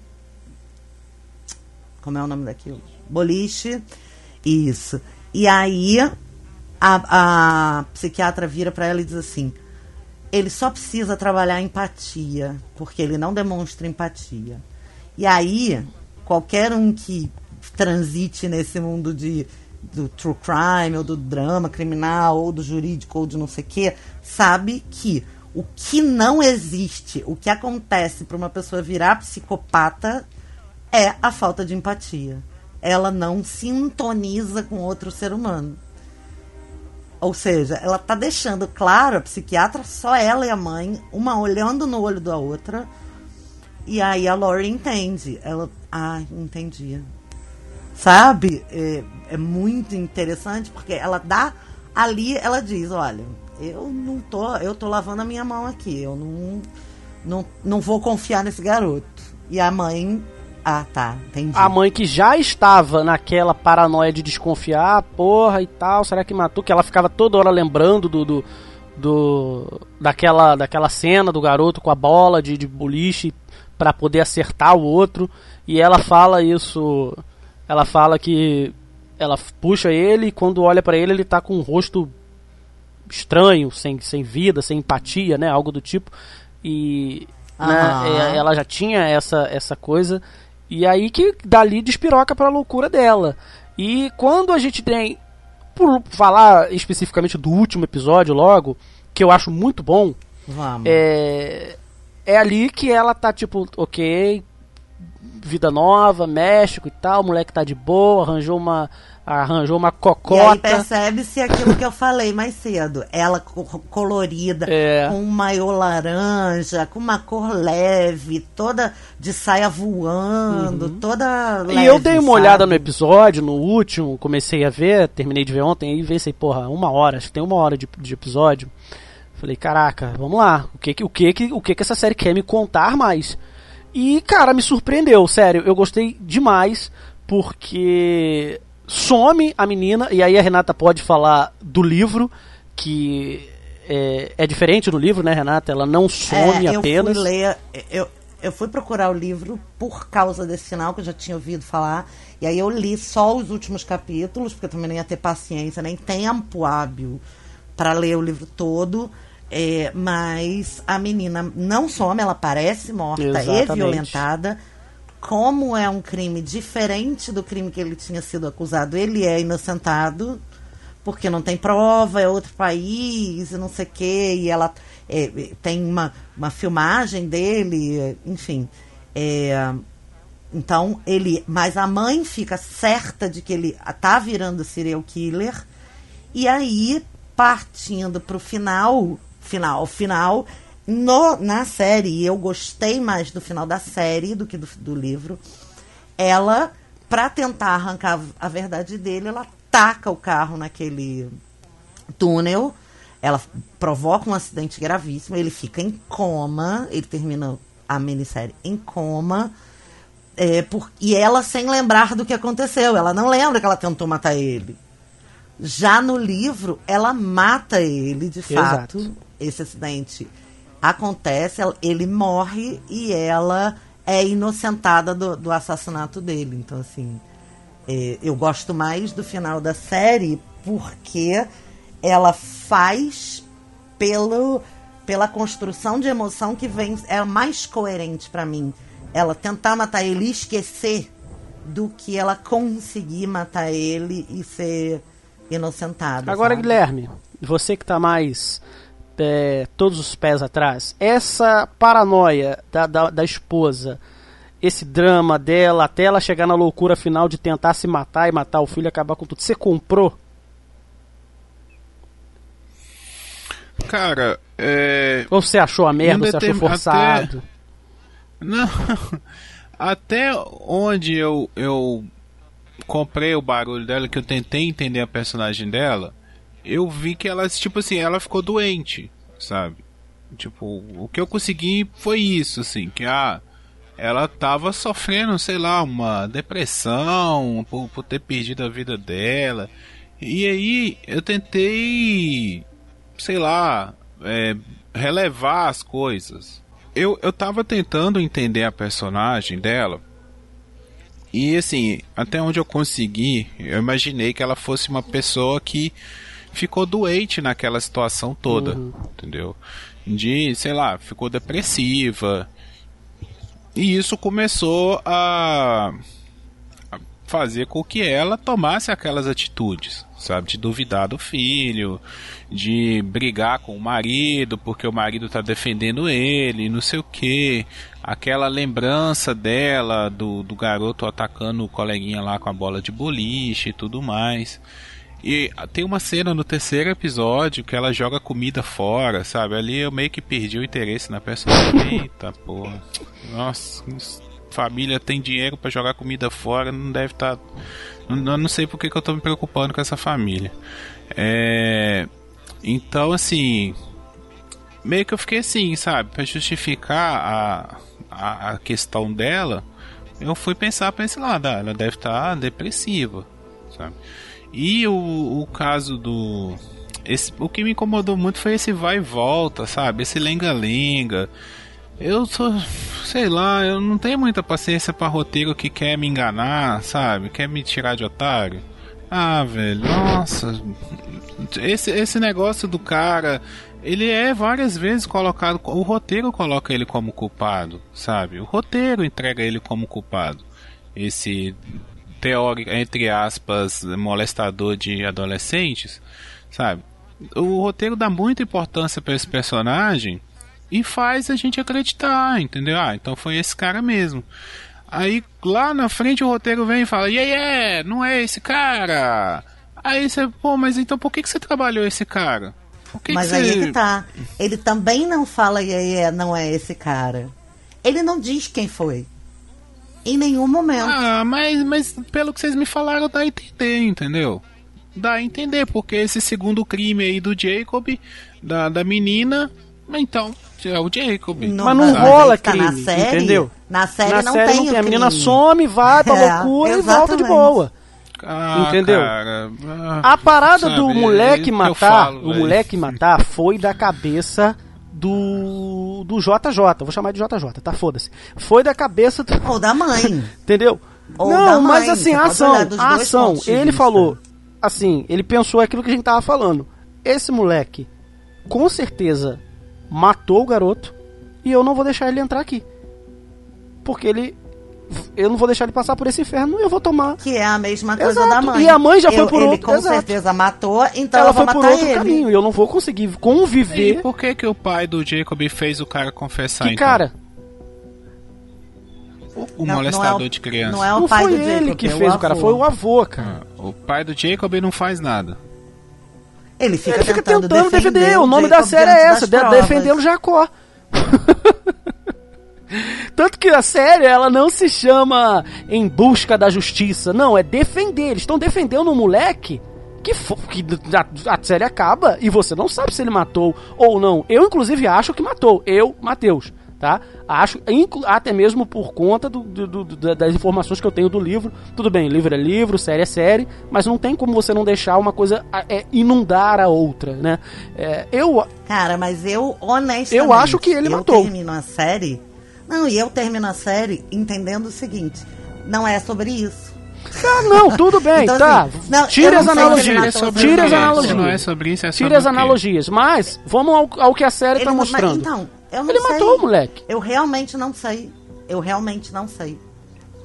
como é o nome daquilo? Boliche. Isso. E aí a, a psiquiatra vira para ela e diz assim: ele só precisa trabalhar empatia, porque ele não demonstra empatia. E aí, qualquer um que transite nesse mundo de do true crime, ou do drama criminal, ou do jurídico, ou de não sei o quê, sabe que o que não existe, o que acontece para uma pessoa virar psicopata é a falta de empatia. Ela não sintoniza com outro ser humano. Ou seja, ela tá deixando claro, a psiquiatra, só ela e a mãe, uma olhando no olho da outra. E aí a Lori entende. Ela, ah, entendi. Sabe? É, é muito interessante porque ela dá ali, ela diz, olha, eu não tô, eu tô lavando a minha mão aqui, eu não não, não vou confiar nesse garoto. E a mãe, ah, tá, entendi. A mãe que já estava naquela paranoia de desconfiar, porra e tal, será que matou? Que ela ficava toda hora lembrando do. do, do- daquela, daquela cena do garoto com a bola de, de boliche para poder acertar o outro. E ela fala isso. Ela fala que ela puxa ele e quando olha para ele, ele tá com um rosto estranho, sem, sem vida, sem empatia, né? Algo do tipo. E né, é, ela já tinha essa, essa coisa. E aí que dali despiroca pra loucura dela. E quando a gente tem. Por falar especificamente do último episódio logo, que eu acho muito bom, Vamos. é, é ali que ela tá tipo, ok, vida nova, México e tal, o moleque tá de boa, arranjou uma arranjou uma E aí cocota. percebe-se aquilo que eu falei mais cedo. Ela co- colorida, É. com um maiô laranja, com uma cor leve, toda de saia voando, toda leve. Uhum. E eu dei uma sabe? olhada no episódio, no último, comecei a ver, terminei de ver ontem, aí pensei, porra, uma hora, acho que tem uma hora de, de episódio. Falei, caraca, vamos lá, o que que, o que que, o que que essa série quer me contar mais? E, cara, me surpreendeu, sério, eu gostei demais, porque some a menina, e aí a Renata pode falar do livro, que é, é diferente do livro, né, Renata? Ela não some É, eu apenas. Fui ler, eu, eu fui procurar o livro por causa desse final que eu já tinha ouvido falar. E aí eu li só os últimos capítulos, porque eu também nem ia ter paciência, nem tempo hábil para ler o livro todo. É, mas a menina não some, ela parece morta e Exatamente. violentada. Como é um crime diferente do crime que ele tinha sido acusado, ele é inocentado porque não tem prova, é outro país, e não sei o quê, e ela é, é, tem uma, uma filmagem dele, é, enfim. É, então, ele. Mas a mãe fica certa de que ele tá virando serial killer. E aí, partindo pro final, final, final, no, na série, e eu gostei mais do final da série do que do, do livro, ela, pra tentar arrancar a verdade dele, ela taca o carro naquele túnel, ela provoca um acidente gravíssimo, ele fica em coma, ele termina a minissérie em coma, é, por, e ela sem lembrar do que aconteceu, ela não lembra que ela tentou matar ele. Já no livro, ela mata ele, de fato. Exato. Esse acidente acontece, ele morre e ela é inocentada do, do assassinato dele. Então, assim, é, eu gosto mais do final da série porque ela faz pelo, pela construção de emoção que vem é mais coerente pra mim. Ela tentar matar ele e esquecer do que ela conseguir matar ele e ser inocentada. Agora, sabe? Guilherme, você que tá mais é, todos os pés atrás, essa paranoia da, da, da esposa, esse drama dela, até ela chegar na loucura final de tentar se matar e matar o filho e acabar com tudo, você comprou? Cara, é. Ou você achou a merda, você achou forçado? <laughs> Não. Até onde eu, eu comprei o barulho dela, que eu tentei entender a personagem dela, eu vi que ela, tipo assim, ela ficou doente, sabe? Tipo, o que eu consegui foi isso, assim, que ah, ela tava sofrendo, sei lá, uma depressão por, por ter perdido a vida dela. E aí eu tentei, sei lá, é, relevar as coisas. Eu, eu tava tentando entender a personagem dela. E assim, até onde eu consegui, eu imaginei que ela fosse uma pessoa que ficou doente naquela situação toda, entendeu? De, sei lá, ficou depressiva. E isso começou a a fazer com que ela tomasse aquelas atitudes, sabe? De duvidar do filho, de brigar com o marido porque o marido tá defendendo ele, não sei o que. Aquela lembrança dela do, do garoto atacando o coleguinha lá com a bola de boliche e tudo mais. E tem uma cena no terceiro episódio que ela joga comida fora, sabe? Ali eu meio que perdi o interesse na personagem. <laughs> Eita porra. Nossa, família tem dinheiro pra jogar comida fora, não deve estar. Não, eu não sei por que, que eu tô me preocupando com essa família. É. Então, assim. Meio que eu fiquei assim, sabe? Pra justificar a, a, a questão dela, eu fui pensar pra esse lado. ah, Ela deve estar depressiva, sabe? E o, o caso do. Esse, o que me incomodou muito foi esse vai e volta, sabe? Esse lenga-lenga. Eu sou. Sei lá, eu não tenho muita paciência pra roteiro que quer me enganar, sabe? Quer me tirar de otário. Ah, velho, nossa. Esse, esse negócio do cara. Ele é várias vezes colocado. O roteiro coloca ele como culpado, sabe? O roteiro entrega ele como culpado. Esse teórico, entre aspas, molestador de adolescentes, sabe? O roteiro dá muita importância para esse personagem e faz a gente acreditar, entendeu? Ah, então foi esse cara mesmo. Aí lá na frente o roteiro vem e fala: "E aí, é, não é esse cara". Aí você, pô, mas então por que que você trabalhou esse cara? Que Mas que aí você... que tá. Ele também não fala e aí é, não é esse cara. Ele não diz quem foi. Em nenhum momento. Ah, mas, mas pelo que vocês me falaram, dá a entender, entendeu? Dá a entender, porque esse segundo crime aí do Jacob, da, da menina, então, é o Jacob. Não- Mas não Mas rola tá na crime, série, entendeu? na série Na não série tem não tem. A menina some, vai pra <laughs> É, loucura e volta de exatamente. boa. Ah, Entendeu? cara, ah, A parada do sabe, é moleque eu matar, falo, o velho. moleque matar foi da cabeça do do JJ. Vou chamar de JJ, tá? Foda-se. Foi da cabeça do, Ou da mãe. <laughs> Entendeu? Ou não, da mas mãe, assim, a ação, a ação, ele falou, assim, ele pensou aquilo que a gente tava falando. Esse moleque, com certeza, matou o garoto e eu não vou deixar ele entrar aqui. Porque ele. Eu não vou deixar ele passar por esse inferno e eu vou tomar. Que é a mesma coisa Exato. da mãe. E a mãe já foi Eu- por ele outro, com exato. certeza matou, então Ela eu vou foi por matar outro ele. caminho e eu não vou conseguir E conviver. por que que o pai do Jacob fez o cara confessar, Que então? cara, O Não- molestador não é o- de criança. Não é o não pai foi do ele Jacob, que é fez o cara, foi o avô, cara. Ah, O pai do Jacob não faz nada. Ele fica Ele fica tentando, tentando defender. O nome da Jacob série é essa, de- defendendo Jacó. <laughs> Tanto que a série ela não se chama Em Busca da Justiça. Não, é defender. Eles estão defendendo um moleque que, que a, a série acaba e você não sabe se ele matou ou não. Eu, inclusive, acho que matou. Eu, Matheus. Tá? Acho, até mesmo por conta do- do- do- da- das informações que eu tenho do livro. Tudo bem, livro é livro, série é série, mas não tem como você não deixar uma coisa é, inundar a outra, né? É, eu, Cara, mas eu, honestamente... Eu acho que ele eu matou. termino a série... Não, e eu termino a série entendendo o seguinte. Não é sobre isso. Ah, não, tudo bem, Então, tá. assim, não, eu Tira as analogias. sobre Tira as analogias. Não é sobre isso, é sobre Tira as analogias. Mas, vamos ao, ao que a série Ele tá mostrando. Mas, então, eu não Ele sei. matou o moleque. Eu realmente não sei. Eu realmente não sei.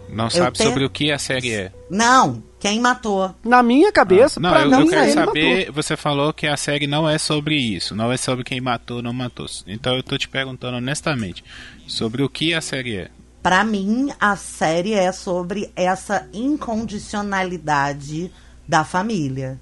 Não sabe tenho- sobre o que a série é. Não, quem matou? Na minha cabeça, Não, pra eu, mim, eu quero saber. matou. Você falou que a série não é sobre isso, não é sobre quem matou ou não matou. Então eu tô te perguntando honestamente sobre o que a série é. Pra mim, a série é sobre essa incondicionalidade da família.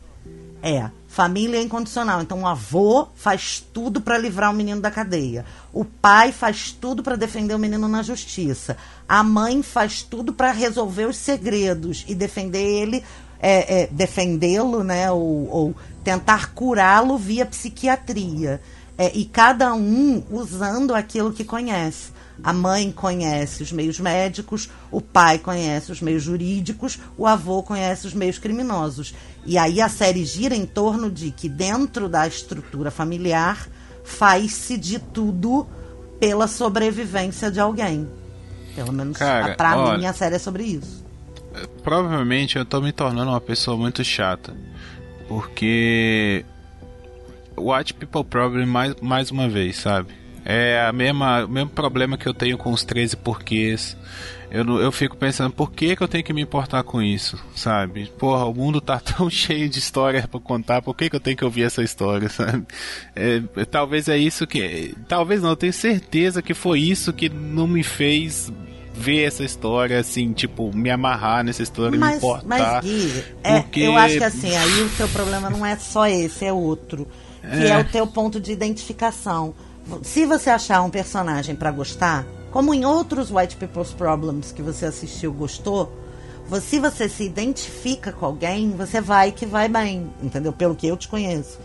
É, família incondicional. Então, o avô faz tudo pra livrar o menino da cadeia. O pai faz tudo pra defender o menino na justiça. A mãe faz tudo pra resolver os segredos e defender ele, é, é, defendê-lo, né? Ou, ou tentar curá-lo via psiquiatria. É, e cada um usando aquilo que conhece. A mãe conhece os meios médicos, o pai conhece os meios jurídicos, o avô conhece os meios criminosos. E aí a série gira em torno de que dentro da estrutura familiar faz-se de tudo pela sobrevivência de alguém. Pelo menos Cara, pra olha- mim a série é sobre isso. Provavelmente eu tô me tornando uma pessoa muito chata. Porque. White People Problem mais, mais uma vez, sabe? É a mesma, o mesmo problema que eu tenho com os 13 porquês. Eu, eu fico pensando, por que, que eu tenho que me importar com isso, sabe? Porra, o mundo tá <laughs> tão cheio de história pra contar, por que, que eu tenho que ouvir essa história, <laughs> sabe? É, talvez é isso que. Talvez não, eu tenho certeza que foi isso que não me fez ver essa história, assim, tipo, me amarrar nessa história, me Mas, importar. mas Gui, é, porque- eu acho que assim, aí o seu problema não é só esse, é outro. Que é, É. o teu ponto de identificação. Se você achar um personagem pra gostar, como em outros White People's Problems que você assistiu gostou, se você se identifica com alguém, você vai que vai bem, entendeu? Pelo que eu te conheço.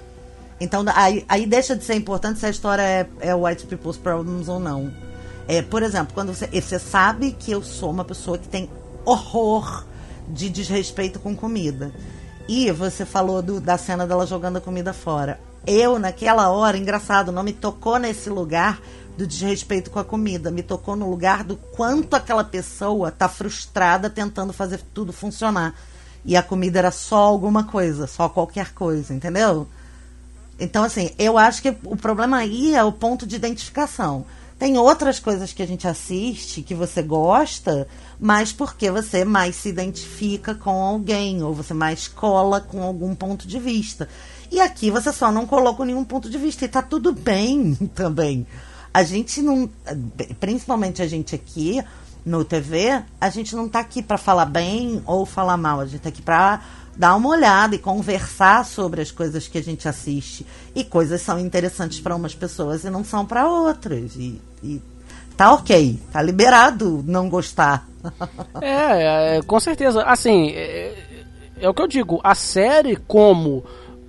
Então, aí, aí deixa de ser importante se a história é, é White People's Problems ou não. É, por exemplo, quando você, você sabe que eu sou uma pessoa que tem horror de desrespeito com comida. E você falou do- da cena dela jogando a comida fora. Eu, naquela hora, engraçado, não me tocou nesse lugar do desrespeito com a comida. Me tocou no lugar do quanto aquela pessoa tá frustrada tentando fazer tudo funcionar. E a comida era só alguma coisa, só qualquer coisa, entendeu? Então, assim, eu acho que o problema aí é o ponto de identificação. Tem outras coisas que a gente assiste que você gosta, mas porque você mais se identifica com alguém, ou você mais cola com algum ponto de vista. E aqui você só não colocou nenhum ponto de vista, e tá tudo bem <laughs> também. A gente não. Principalmente a gente aqui, no TV, a gente não tá aqui para falar bem ou falar mal, a gente tá aqui para dar uma olhada e conversar sobre as coisas que a gente assiste. E coisas são interessantes para umas pessoas e não são para outras. E, e tá ok, tá liberado não gostar. <laughs> É, é, com certeza. Assim, é, é o que eu digo. A série, como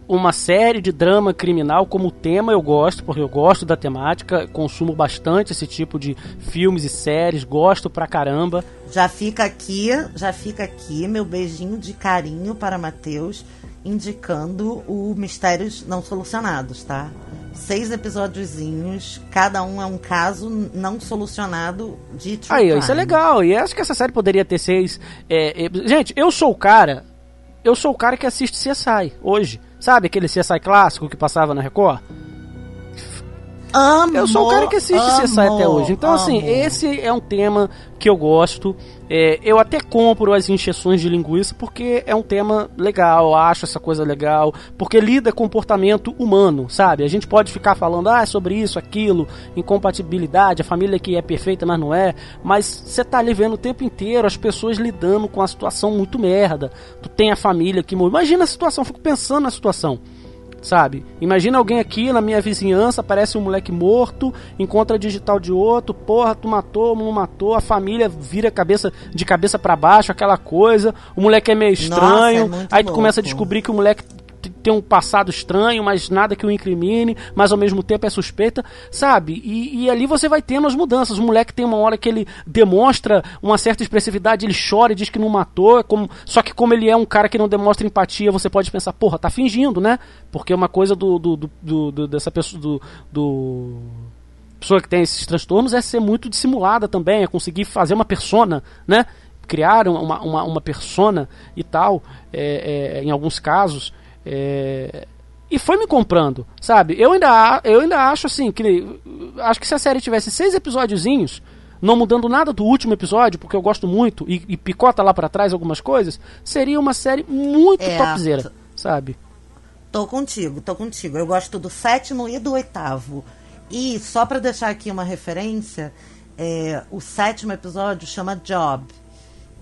uma série de drama criminal como tema eu gosto, porque eu gosto da temática, consumo bastante esse tipo de filmes e séries, gosto pra caramba. Já fica aqui, já fica aqui meu beijinho de carinho para Matheus, indicando o Mistérios Não Solucionados, tá? Seis episódiozinhos, cada um é um caso não solucionado de true Aí, ó, isso é crime. legal. E acho que essa série poderia ter seis. é, é, gente, eu sou o cara. Eu sou o cara que assiste CSI hoje. Sabe aquele CSI clássico que passava na Record? Amo, Eu sou o cara que assiste amo, CSI até hoje. Então, assim, amo. esse é um tema que eu gosto. É, eu até compro as injeções de linguiça porque é um tema legal, acho essa coisa legal, porque lida com comportamento humano, sabe? A gente pode ficar falando, ah, é sobre isso, aquilo, incompatibilidade, a família que é perfeita, mas não é. Mas você tá ali vendo o tempo inteiro as pessoas lidando com a situação muito merda. Tu tem a família que. Imagina a situação, eu fico pensando na situação sabe? Imagina alguém aqui na minha vizinhança, aparece um moleque morto, encontra digital de outro, porra, tu matou, não matou, a família vira cabeça de cabeça para baixo, aquela coisa, o moleque é meio estranho, Nossa, é aí tu começa a louco. descobrir que o moleque tem um passado estranho, mas nada que o incrimine, mas ao mesmo tempo é suspeita, sabe? E, e ali você vai tendo as mudanças. O moleque tem uma hora que ele demonstra uma certa expressividade, ele chora e diz que não matou, é como, só que como ele é um cara que não demonstra empatia, você pode pensar, porra, tá fingindo, né? Porque uma coisa do, do- do- do- dessa pessoa, do, do pessoa que tem esses transtornos é ser muito dissimulada também, é conseguir fazer uma persona, né? Criar uma, uma, uma persona e tal, é, é, em alguns casos. É, e foi me comprando, sabe? Eu ainda, eu ainda acho assim, que acho que se a série tivesse seis episódiozinhos, não mudando nada do último episódio, porque eu gosto muito, e, e picota lá pra trás algumas coisas, seria uma série muito É, topzera, sabe? Tô contigo, tô contigo. Eu gosto do sétimo e do oitavo. E só pra deixar aqui uma referência, é, o sétimo episódio chama Job,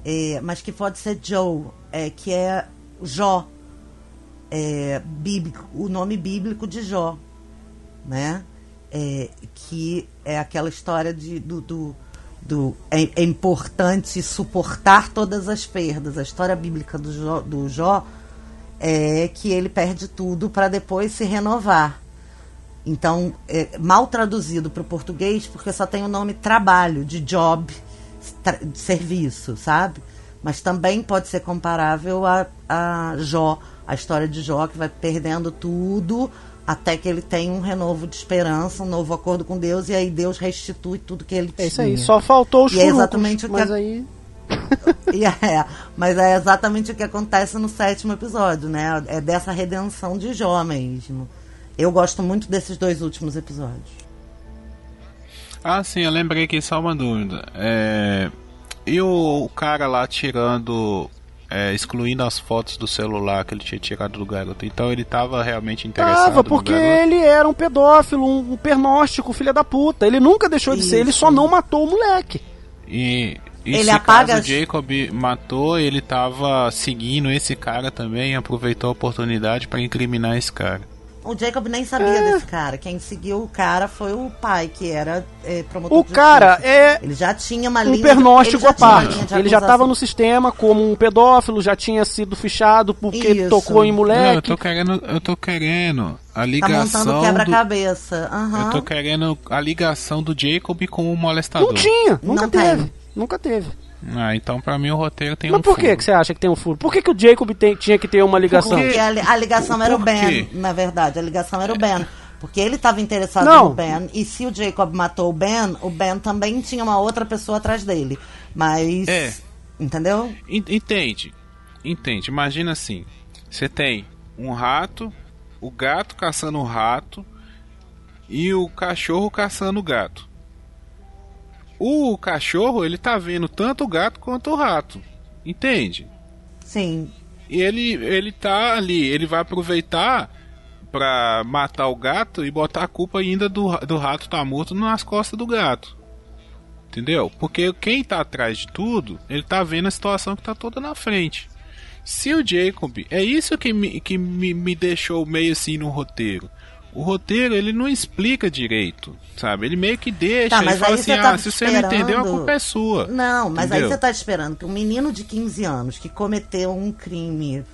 é, mas que pode ser Joe, é, que é Jó, é, bíblico, o nome bíblico de Jó, né? É, que é aquela história de, do, do, do- é, é importante suportar todas as perdas. A história bíblica do Jó, do Jó é que ele perde tudo para depois se renovar. Então, é mal traduzido para o português, porque só tem o nome trabalho, de job, tra- de serviço, sabe? Mas também pode ser comparável a, a Jó, a história de Jó, que vai perdendo tudo até que ele tem um renovo de esperança, um novo acordo com Deus, e aí Deus restitui tudo que ele tinha. É isso aí, só faltou os E é exatamente o que mas a- aí... <laughs> É, mas é exatamente o que acontece no sétimo episódio, né? É dessa redenção de Jó mesmo. Eu gosto muito desses dois últimos episódios. Ah, sim, eu lembrei aqui só uma dúvida. É... E o, o cara lá tirando. é, excluindo as fotos do celular que ele tinha tirado do garoto. Então ele tava realmente interessado Tava, porque ele era um pedófilo, um, um pernóstico, filho da puta. Ele nunca deixou de ser, ele Isso. só não matou o moleque. E, e Ele se apaga caso Jacob matou, ele tava seguindo esse cara também e aproveitou a oportunidade para incriminar esse cara. O Jacob nem sabia É. desse cara. Quem seguiu o cara foi o pai, que era é, promotor O de cara justiça. é Ele já tinha uma um linha. pernóstico ele já à parte. Ele já estava no sistema como um pedófilo, já tinha sido fichado porque Isso. tocou em Não, eu moleque. tô querendo, eu tô querendo a Tá ligação montando do, quebra-cabeça. Aham. eu tô querendo a ligação do Jacob com o molestador. Não tinha, nunca Não teve. tem. Nunca teve. Ah, então pra mim o roteiro tem Mas um por que furo. que você acha que tem um furo? Por que, que o Jacob tem- tinha que ter uma ligação? Porque a, a ligação era o Por Ben, quê? na verdade. A ligação era o Ben. Porque ele estava interessado Não. no Ben. E se o Jacob matou o Ben, o Ben também tinha uma outra pessoa atrás dele. Mas. É. Entendeu? En- Entende? Entende? Imagina assim: você tem um rato, o gato caçando o rato e o cachorro caçando o gato. O cachorro, ele tá vendo tanto o gato quanto o rato. Entende? Sim. E ele, ele tá ali, ele vai aproveitar pra matar o gato e botar a culpa ainda do, do rato tá morto nas costas do gato. Entendeu? Porque quem tá atrás de tudo, ele tá vendo a situação que tá toda na frente. Se o Jacob, é isso que me, que me, me deixou meio assim no roteiro. O roteiro ele não explica direito, sabe? Ele meio que deixa Tá, e mas fala aí assim: você tá ah, se você não entendeu, a culpa é sua. Não, mas aí Entendeu? você tá esperando que um menino de 15 anos que cometeu um crime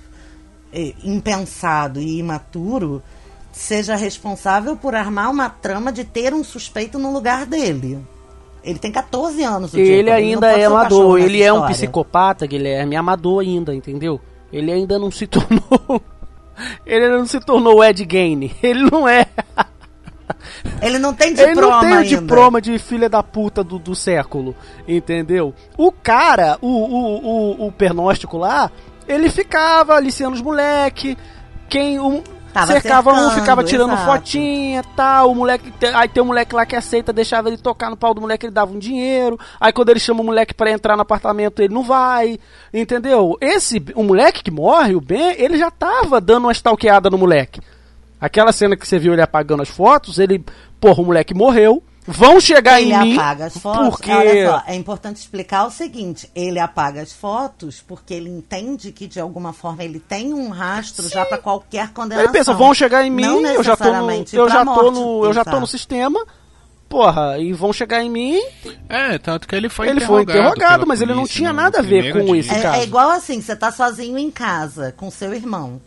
eh, impensado e imaturo seja responsável por armar uma trama de ter um suspeito no lugar dele. Ele tem 14 anos, o Ele Jacob, ainda é amador, ele é um psicopata, Guilherme, amador ainda, entendeu? Ele ainda não se <laughs> tornou. Ele não se tornou Ed Gain. <laughs> Ele não é. Ele não tem Ele diploma não tem o ainda. diploma de filha da puta do, do século, entendeu? O cara, o, o, o, o pernóstico lá, ele ficava aliciando os moleque, quem um, Tava cercava um, cercando, ficava tirando exato. fotinha, tal, o moleque, aí tem um moleque lá que aceita, deixava ele tocar no pau do moleque, ele dava um dinheiro, aí quando ele chama o moleque pra entrar no apartamento, ele não vai, entendeu? Esse, o moleque que morre, o Ben, ele já tava dando uma stalkeada no moleque. Aquela cena que você viu ele apagando as fotos, ele, porra, o moleque morreu, vão chegar Ele em mim, apaga as fotos. porque... Olha só, é importante explicar o seguinte: ele apaga as fotos porque ele entende que de alguma forma ele tem um rastro já para qualquer condenação. Ele pensa, vão chegar em mim, Não eu já tô no, necessariamente eu já tô no, eu já tô no sistema, porra, e vão chegar em mim, É, tanto que ele foi Ele foi interrogado. interrogado, pela mas ele não tinha no nada a ver com dia. esse É, caso. é igual assim, você tá sozinho em casa com seu irmão.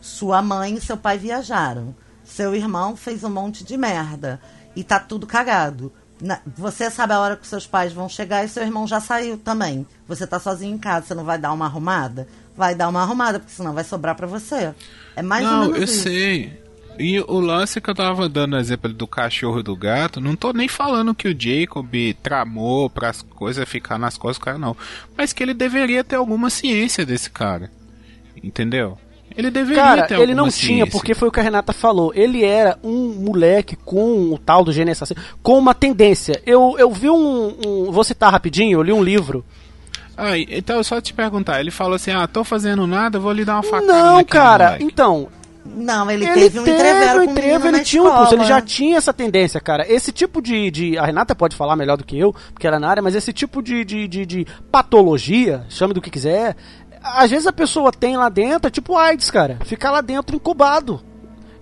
Sua mãe e seu pai viajaram. Seu irmão fez um monte de merda. E tá tudo cagado. Na- você sabe a hora que seus pais vão chegar e seu irmão já saiu também. Você tá sozinho em casa, você não vai dar uma arrumada? Vai dar uma arrumada, porque senão vai sobrar pra você. É mais ou Não, menos eu isso. sei. E o lance que eu tava dando exemplo do cachorro e do gato, não tô nem falando que o Jacob tramou para as coisas ficar nas costas do cara, não. Mas que ele deveria ter alguma ciência desse cara. Entendeu? Ele deveria Cara, ter ele não tinha, porque foi o que a Renata falou. Ele era um moleque com o tal do gênio assassino, com uma tendência. Eu, eu vi um, um- Vou citar rapidinho, eu li um livro. Ah, então só te perguntar, ele falou assim: "Ah, tô fazendo nada, vou lhe dar uma facada Não, cara, moleque." então. Não, ele, Ele teve um entrevero um entrevo, ele na tinha um impulso, ele escola. já tinha essa tendência, cara. Esse tipo de, de- A Renata pode falar melhor do que eu, porque ela é na área, mas esse tipo de, de, de, de patologia, chame do que quiser, às vezes a pessoa tem lá dentro, é tipo AIDS, cara. Fica lá dentro incubado.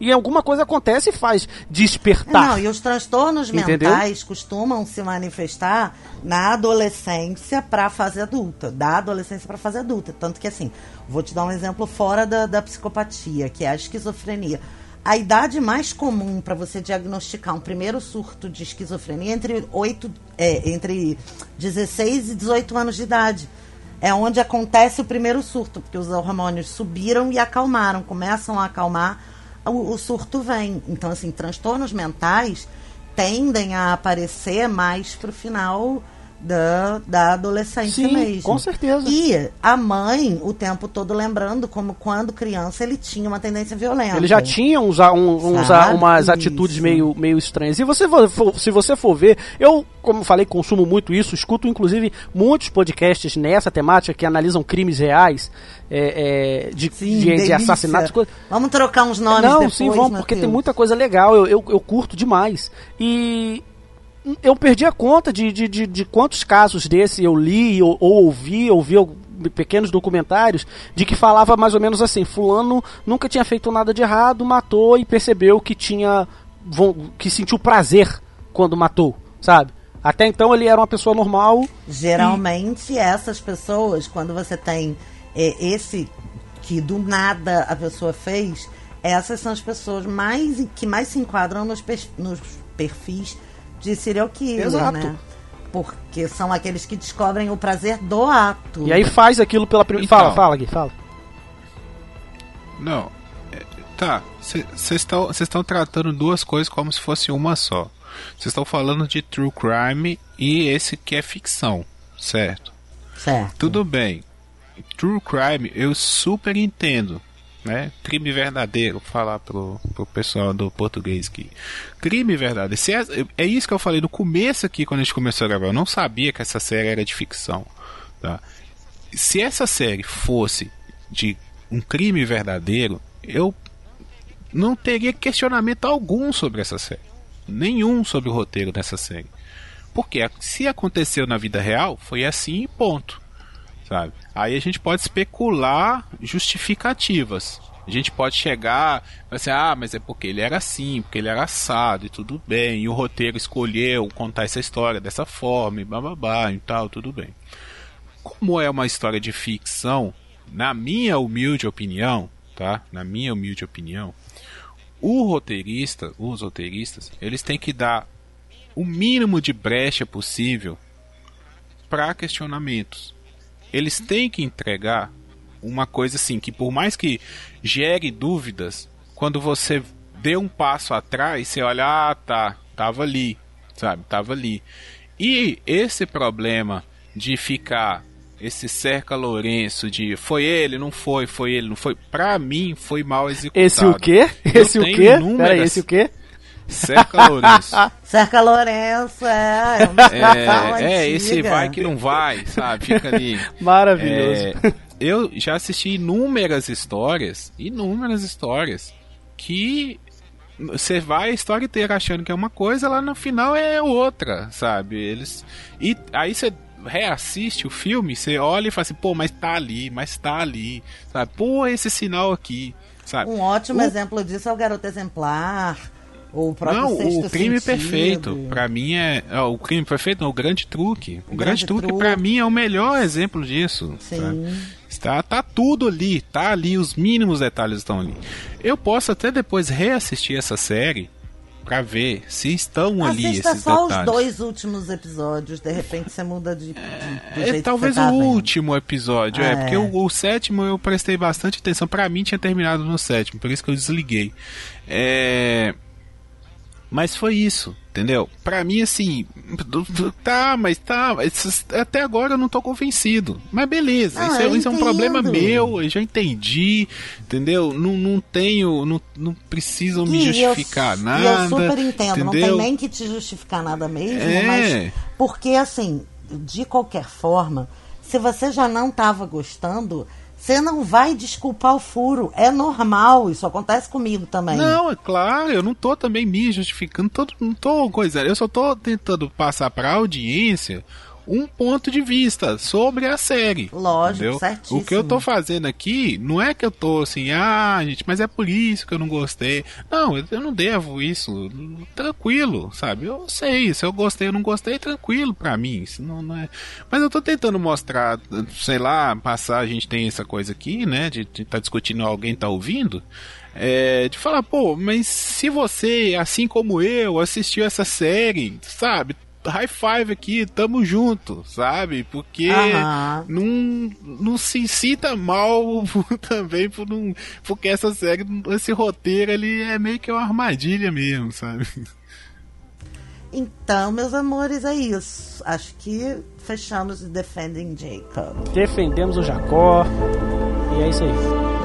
E alguma coisa acontece e faz despertar. Não, e os transtornos Entendeu? mentais costumam se manifestar na adolescência para fase adulta, da adolescência para fase adulta. Tanto que, assim, vou te dar um exemplo fora da, da psicopatia, que é a esquizofrenia. A idade mais comum para você diagnosticar um primeiro surto de esquizofrenia é entre, 8, é, entre 16 e 18 anos de idade. É onde acontece o primeiro surto, porque os hormônios subiram e acalmaram, começam a acalmar, o, o surto vem. Então, assim, transtornos mentais tendem a aparecer mais pro final da, da adolescência Sim, mesmo. com certeza. E a mãe, o tempo todo lembrando como quando criança ele tinha uma tendência violenta. Ele já tinha uns, uns, uns- umas isso. atitudes meio, meio estranhas. E você, for- se você for ver, eu, como falei, consumo muito isso, escuto inclusive muitos podcasts nessa temática que analisam crimes reais, é, é, de, Sim, de, de assassinatos. Vamos trocar uns nomes Não, depois, sim, vamos, porque Matheus. tem muita coisa legal, eu, eu, eu curto demais. E eu perdi a conta de, de, de, de quantos casos desse eu li ou, ou ouvi, ouvi pequenos documentários de que falava mais ou menos assim, fulano nunca tinha feito nada de errado, matou e percebeu que tinha que sentiu prazer quando matou, sabe? Até então ele era uma pessoa normal. Geralmente, essas pessoas, quando você tem é, esse que do nada a pessoa fez, essas são as pessoas mais que mais se enquadram nos, nos perfis de serial killer, Exato. né? Porque são aqueles que descobrem o prazer do ato. E aí faz aquilo pela primeira. Então. Fala, fala, Gui, fala. Não. é, Tá, vocês estão tratando duas coisas como se fosse uma só. Vocês estão falando de true crime e esse que é ficção, certo? certo. Tudo bem. True crime eu super entendo, né? Crime verdadeiro, falar pro, pro pessoal do português aqui. Crime verdadeiro. Se é, é isso que eu falei no começo aqui, quando a gente começou a gravar. Eu não sabia que essa série era de ficção, tá? Se essa série fosse de um crime verdadeiro, eu não teria questionamento algum sobre essa série. Nenhum sobre o roteiro dessa série. Porque se aconteceu na vida real, foi assim e ponto. Sabe? Aí a gente pode especular justificativas. A gente pode chegar assim, ah, mas é porque ele era assim, porque ele era assado e tudo bem, e o roteiro escolheu contar essa história dessa forma, e bababá e tal, tudo bem. Como é uma história de ficção, na minha humilde opinião, tá? Na minha humilde opinião, o roteirista, os roteiristas, eles têm que dar o mínimo de brecha possível para questionamentos. Eles têm que entregar uma coisa assim que por mais que gere dúvidas, quando você dê um passo atrás, você olha, ah, tá, tava ali, sabe, tava ali. E esse problema de ficar esse cerca Lourenço de foi ele, não foi, foi ele, não foi, pra mim foi mal executado. Esse o quê? Esse o quê? inúmeras- Peraí, esse o quê? Cerca Lourenço. <laughs> Cerca Lourenço, é. É, É, é, esse vai que não vai, sabe? Fica ali. <laughs> Maravilhoso. É, eu já assisti inúmeras histórias, inúmeras histórias, que você vai a história inteira achando que é uma coisa, lá no final é outra, sabe? Eles e aí você reassiste o filme, você olha e fala assim, pô, mas tá ali, mas tá ali, sabe? Pô, esse sinal aqui, sabe? Um ótimo O- exemplo disso é o Garoto Exemplar. Ou o próprio Não, Sexto o crime Sentido. perfeito, pra mim é. ó, o crime perfeito, não, o grande truque. O, O grande, Grande truque, Truque. pra mim, é o melhor exemplo disso. Sim. Está, tá tudo ali, tá ali, os mínimos detalhes estão ali. Eu posso até depois reassistir essa série pra ver se estão ali Assista esses só detalhes. os dois últimos episódios, de repente você muda de, de do É, jeito talvez que você tá o vendo. último episódio, é, É. porque o, o sétimo eu prestei bastante atenção. Pra mim tinha terminado no sétimo, por isso que eu desliguei. É, Mas foi isso, entendeu? Pra mim, assim, tá, mas tá, mas até agora eu não tô convencido. Mas beleza, Não, isso, é, eu isso é um problema meu, eu já entendi, entendeu? Não, não tenho, não, não precisam me E eu- justificar e nada. eu super entendo, não tem entendeu? nem que te justificar nada mesmo, É. mas porque assim, de qualquer forma, se você já não estava gostando, você não vai desculpar o furo. É normal, isso acontece comigo também. Não, é claro, eu não tô também me justificando, tô, não tô coisa, eu só tô tentando passar pra audiência um ponto de vista sobre a série. Lógico, entendeu? certíssimo. O que eu tô fazendo aqui não é que eu tô assim, ah, gente, mas é por isso que eu não gostei. Não, eu, não devo isso. Tranquilo, sabe? Eu sei, se eu gostei ou não gostei, tranquilo pra mim. Não é... Mas eu tô tentando mostrar, sei lá, passar, a gente tem essa coisa aqui, né? De estar tá discutindo alguém tá ouvindo. É, de falar, pô, mas se você, assim como eu, assistiu essa série, sabe? High five aqui, tamo junto, sabe? Porque Aham. não, não se sinta mal <laughs> também por não, porque essa série, esse roteiro ele é meio que uma armadilha mesmo, sabe? Então, meus amores, é isso. Acho que fechamos o Defending Jacob. Defendemos o Jacó. E é isso aí.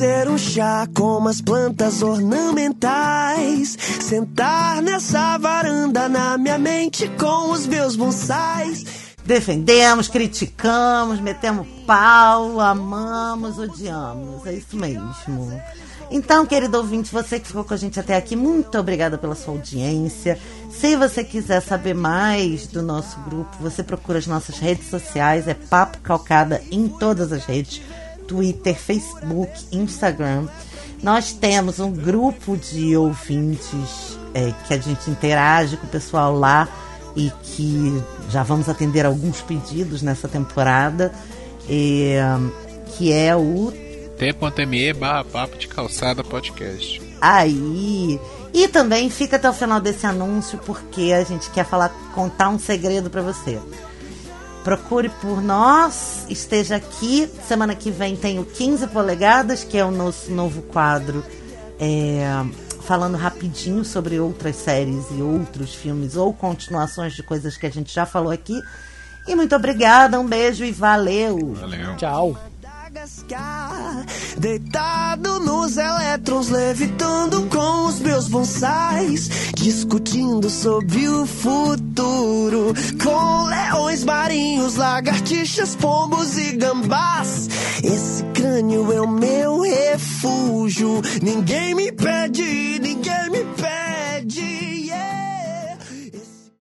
Fazer um chá com umas plantas ornamentais. Sentar nessa varanda na minha mente com os meus bonsais. Defendemos, criticamos, metemos pau, amamos, odiamos. É isso mesmo. Então, querido ouvinte, você que ficou com a gente até aqui, muito obrigada pela sua audiência. Se você quiser saber mais do nosso grupo, você procura as nossas redes sociais, é Papo Calcada em todas as redes: Twitter, Facebook, Instagram. Nós temos um grupo de ouvintes é, que a gente interage com o pessoal lá e que já vamos atender alguns pedidos nessa temporada, é, que é o T.me barra papo de calçada podcast. aí. E também fica até o final desse anúncio porque a gente quer falar, contar um segredo para você. Procure por nós, esteja aqui. Semana que vem tem o 15 polegadas, que é o nosso novo quadro, é, falando rapidinho sobre outras séries e outros filmes ou continuações de coisas que a gente já falou aqui. E muito obrigada, um beijo e valeu! Valeu. Tchau. Adagas ficar deitado nos elétrons, levitando com os meus bonsais, discutindo sobre o futuro, com leões marinhos, lagartixas, pombos e gambás. Esse crânio é o meu refúgio. Ninguém me pede, ninguém me pede